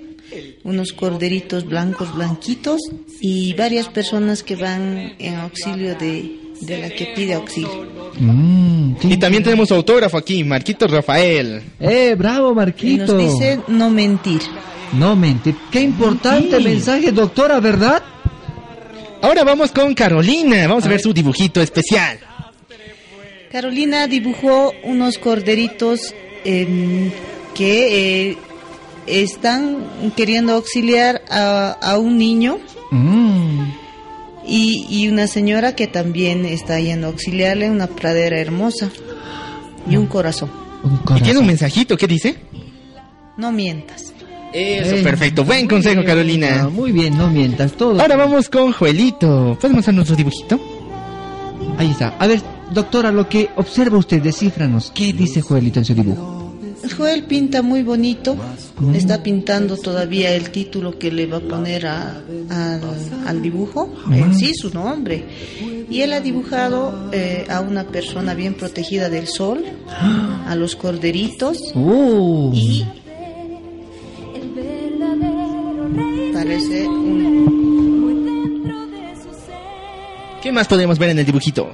unos corderitos blancos blanquitos y varias personas que van en auxilio de, de la que pide auxilio. Mm, Y también tenemos autógrafo aquí, Marquito Rafael. Eh, bravo, Y Marquito. nos dice no mentir. No mente. Qué importante Sí. mensaje, doctora, ¿verdad? Ahora vamos con Carolina. Vamos a ver su dibujito especial. Carolina dibujó unos corderitos em, que eh, están queriendo auxiliar a, a un niño Mm. y, y una señora que también está yendo a auxiliarle, una pradera hermosa y un corazón. Y tiene un mensajito, ¿qué dice? No mientas. Eso, Eh, perfecto. Buen consejo, Carolina. muy bien, no mientas todo. Ahora vamos con Joelito. ¿Puedes mostrar nuestro dibujito? Ahí está. A ver, doctora, lo que observa usted, descífranos. ¿Qué dice Joelito en su dibujo? Joel pinta muy bonito, está pintando todavía el título que le va a poner a- al, al dibujo, en sí su nombre. Y él ha dibujado eh, a una persona bien protegida del sol, a los corderitos Oh. y parece un... ¿Qué más podemos ver en el dibujito?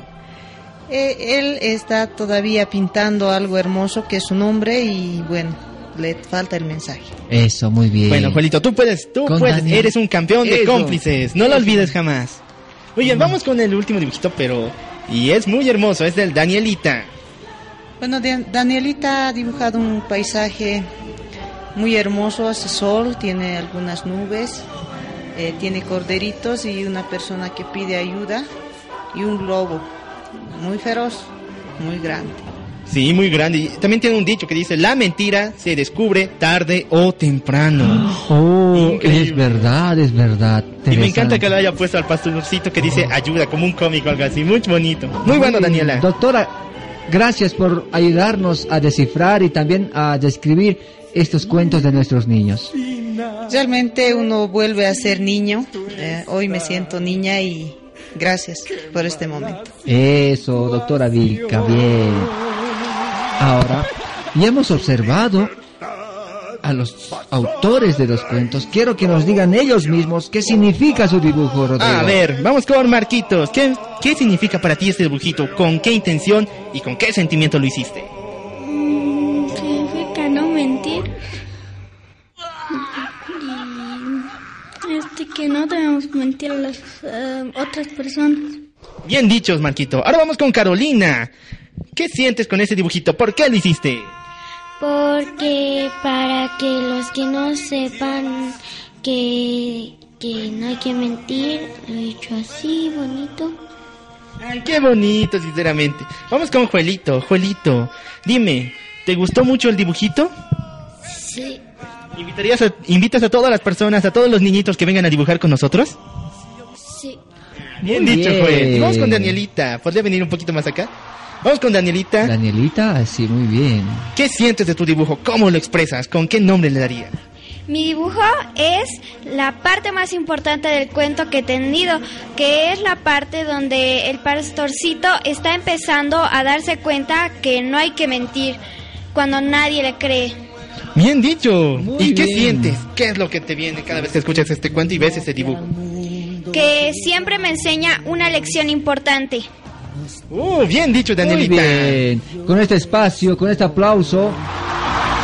Eh, él está todavía pintando algo hermoso que es su nombre y bueno, le falta el mensaje. Eso, muy bien. Bueno, Joelito, tú puedes, tú Con puedes, Daniel. eres un campeón de cómplices, no lo olvides jamás. Muy bien, vamos con el último dibujito, pero... Y es muy hermoso, es del Danielita. Bueno, Dan- Danielita ha dibujado un paisaje muy hermoso, hace sol, tiene algunas nubes, eh, tiene corderitos y una persona que pide ayuda y un lobo muy feroz, muy grande. Sí, muy grande. Y también tiene un dicho que dice, la mentira se descubre tarde o temprano. Oh, Increíble. es verdad, es verdad. Y me encanta que lo haya puesto al pastorcito que dice ayuda, como un cómic o algo así. Muy bonito. Muy bueno, Daniela. Doctora, gracias por ayudarnos a descifrar y también a describir estos cuentos de nuestros niños. Realmente uno vuelve a ser niño, eh, hoy me siento niña y gracias por este momento. Eso, doctora Vilca, bien. Ahora, ya hemos observado a los autores de los cuentos. Quiero que nos digan ellos mismos qué significa su dibujo, Rodrigo. A ver, vamos con Marquitos. ¿Qué, ¿Qué significa para ti este dibujito? ¿Con qué intención y con qué sentimiento lo hiciste? Que no debemos mentir a las eh, otras personas. Bien dichos, Marquito. Ahora vamos con Carolina. ¿Qué sientes con ese dibujito? ¿Por qué lo hiciste? Porque para que los que no sepan que, que no hay que mentir, lo he hecho así, bonito. Ay, qué bonito, sinceramente. Vamos con Juelito. Juelito, dime, ¿te gustó mucho el dibujito? Sí. ¿Invitarías a- ¿Invitas a todas las personas, a todos los niñitos que vengan a dibujar con nosotros? Sí. Bien Muy dicho, bien. Vamos con Danielita. ¿Podría venir un poquito más acá? Vamos con Danielita. Danielita, sí, muy bien. ¿Qué sientes de tu dibujo? ¿Cómo lo expresas? ¿Con qué nombre le darías? Mi dibujo es la parte más importante del cuento que he tenido, que es la parte donde el pastorcito está empezando a darse cuenta que no hay que mentir cuando nadie le cree. Bien dicho. Muy ¿Y qué bien. sientes? ¿Qué es lo que te viene cada vez que escuchas este cuento y ves este dibujo? que siempre me enseña una lección importante. Uh, bien dicho, Muy Danielita. bien. Con este espacio, con este aplauso,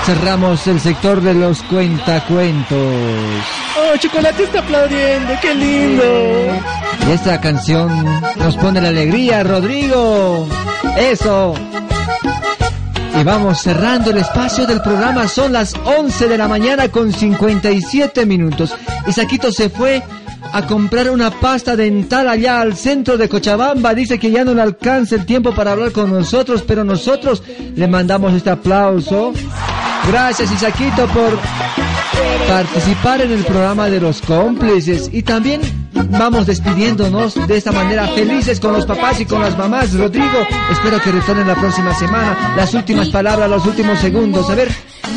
cerramos el sector de los cuentacuentos. Oh, Chocolate está aplaudiendo, qué lindo. Y esta canción nos pone la alegría, Rodrigo. Eso. Y vamos cerrando el espacio del programa. Son las 11 de la mañana con 57 minutos. Y Saquito se fue a comprar una pasta dental allá al centro de Cochabamba. Dice que ya no le alcanza el tiempo para hablar con nosotros, pero nosotros le mandamos este aplauso. Gracias Isaquito por participar en el programa de los cómplices y también vamos despidiéndonos de esta manera felices con los papás y con las mamás. Rodrigo, espero que retornen la próxima semana. Las últimas palabras, los últimos segundos. A ver,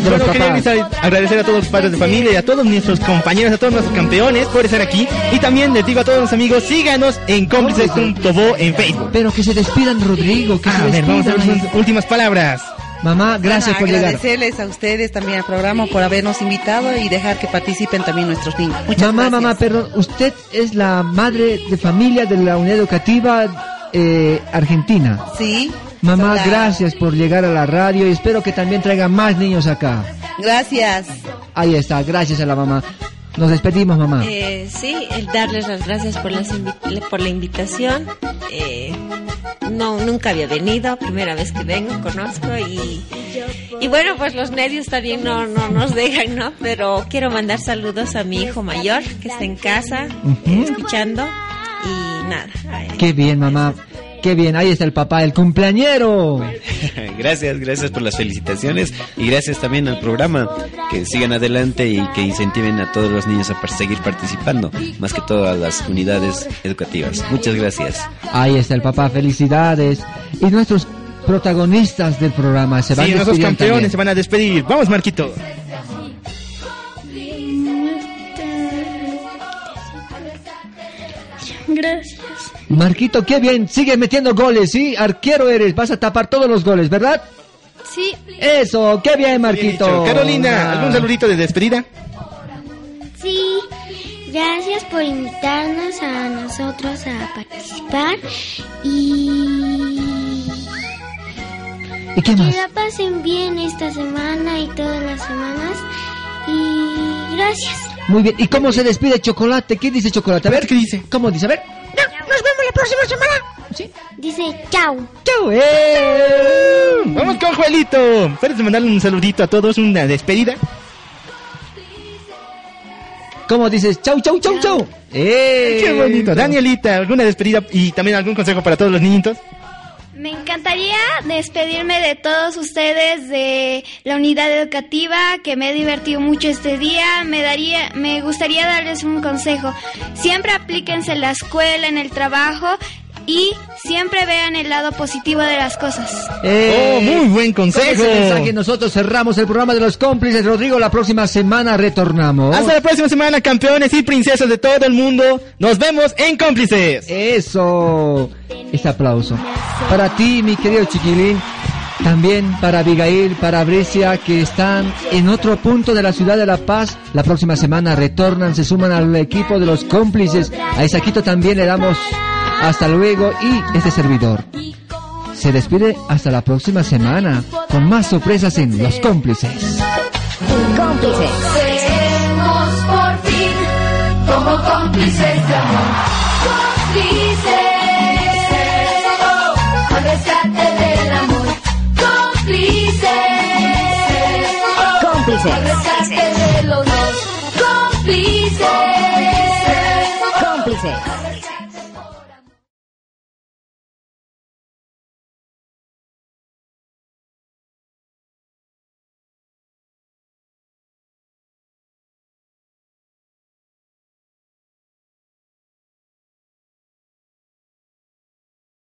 Bueno, quería agradecer a todos los padres de familia y a todos nuestros compañeros, a todos nuestros campeones por estar aquí. Y también les digo a todos los amigos, síganos en cómplices.bo en Facebook. Pero que se despidan, Rodrigo, que se A ver, vamos a ver sus últimas palabras. Mamá, gracias Bueno, por llegar. agradecerles a ustedes también al programa por habernos invitado y dejar que participen también nuestros niños. Muchas mamá, gracias. mamá, perdón, usted es la madre de familia de la unidad educativa eh, argentina. Sí. Mamá, Hola. gracias por llegar a la radio y espero que también traiga más niños acá. Gracias. Ahí está, gracias a la mamá. Nos despedimos, mamá. Eh, sí, el darles las gracias por, las invi- por la invitación. Eh, no, nunca había venido, primera vez que vengo, conozco y, y bueno, pues los medios también no, no nos dejan, ¿no? Pero quiero mandar saludos a mi hijo mayor que está en casa escuchando y nada. Qué bien, mamá. Qué bien, ahí está el papá, el cumpleañero. Gracias, gracias por las felicitaciones y gracias también al programa. Que sigan adelante y que incentiven a todos los niños a seguir participando, más que todo a las unidades educativas. Muchas gracias. Ahí está el papá, felicidades. Y nuestros protagonistas del programa se van Sí, nuestros despidiendo campeones también. se van a despedir. Vamos, Marquito. Gracias. Marquito, qué bien, sigue metiendo goles, ¿sí? Arquero eres, vas a tapar todos los goles, ¿verdad? Sí. Eso, qué bien, Marquito. Carolina, ¿algún saludito de despedida? Sí, gracias por invitarnos a nosotros a participar y ¿Y qué más? que la pasen bien esta semana y todas las semanas y gracias. Muy bien, ¿y cómo se despide Chocolate? ¿Qué dice Chocolate? A ver, ¿qué dice? ¿Cómo dice? A ver. Nos vemos la próxima semana. ¿Sí? Dice chao. ¡Chao! ¡Eh! Vamos con Juelito. ¿Puedes mandarle un saludito a todos, una despedida? ¿Cómo dices? ¡Chau, chau, chau, chau! ¡Eh! Qué bonito. Danielita, ¿alguna despedida y también algún consejo para todos los niñitos? Me encantaría despedirme de todos ustedes de la unidad educativa, que me he divertido mucho este día. Me daría, me gustaría darles un consejo. Siempre aplíquense en la escuela, en el trabajo y siempre vean el lado positivo de las cosas. Eh, Oh, muy buen Con consejo. ese mensaje nosotros cerramos el programa de los cómplices. Rodrigo, la próxima semana retornamos. Hasta la próxima semana, campeones y princesas de todo el mundo. Nos vemos en Cómplices. Eso. Este aplauso. Para ti, mi querido chiquilín. También para Abigail, para Brescia, que están en otro punto de la ciudad de La Paz. La próxima semana retornan, se suman al equipo de los cómplices. A Isaquito también le damos hasta luego y este servidor. Se despide hasta la próxima semana con más sorpresas en Los Cómplices. Cómplices. Seremos por fin como cómplices de amor. Cómplices.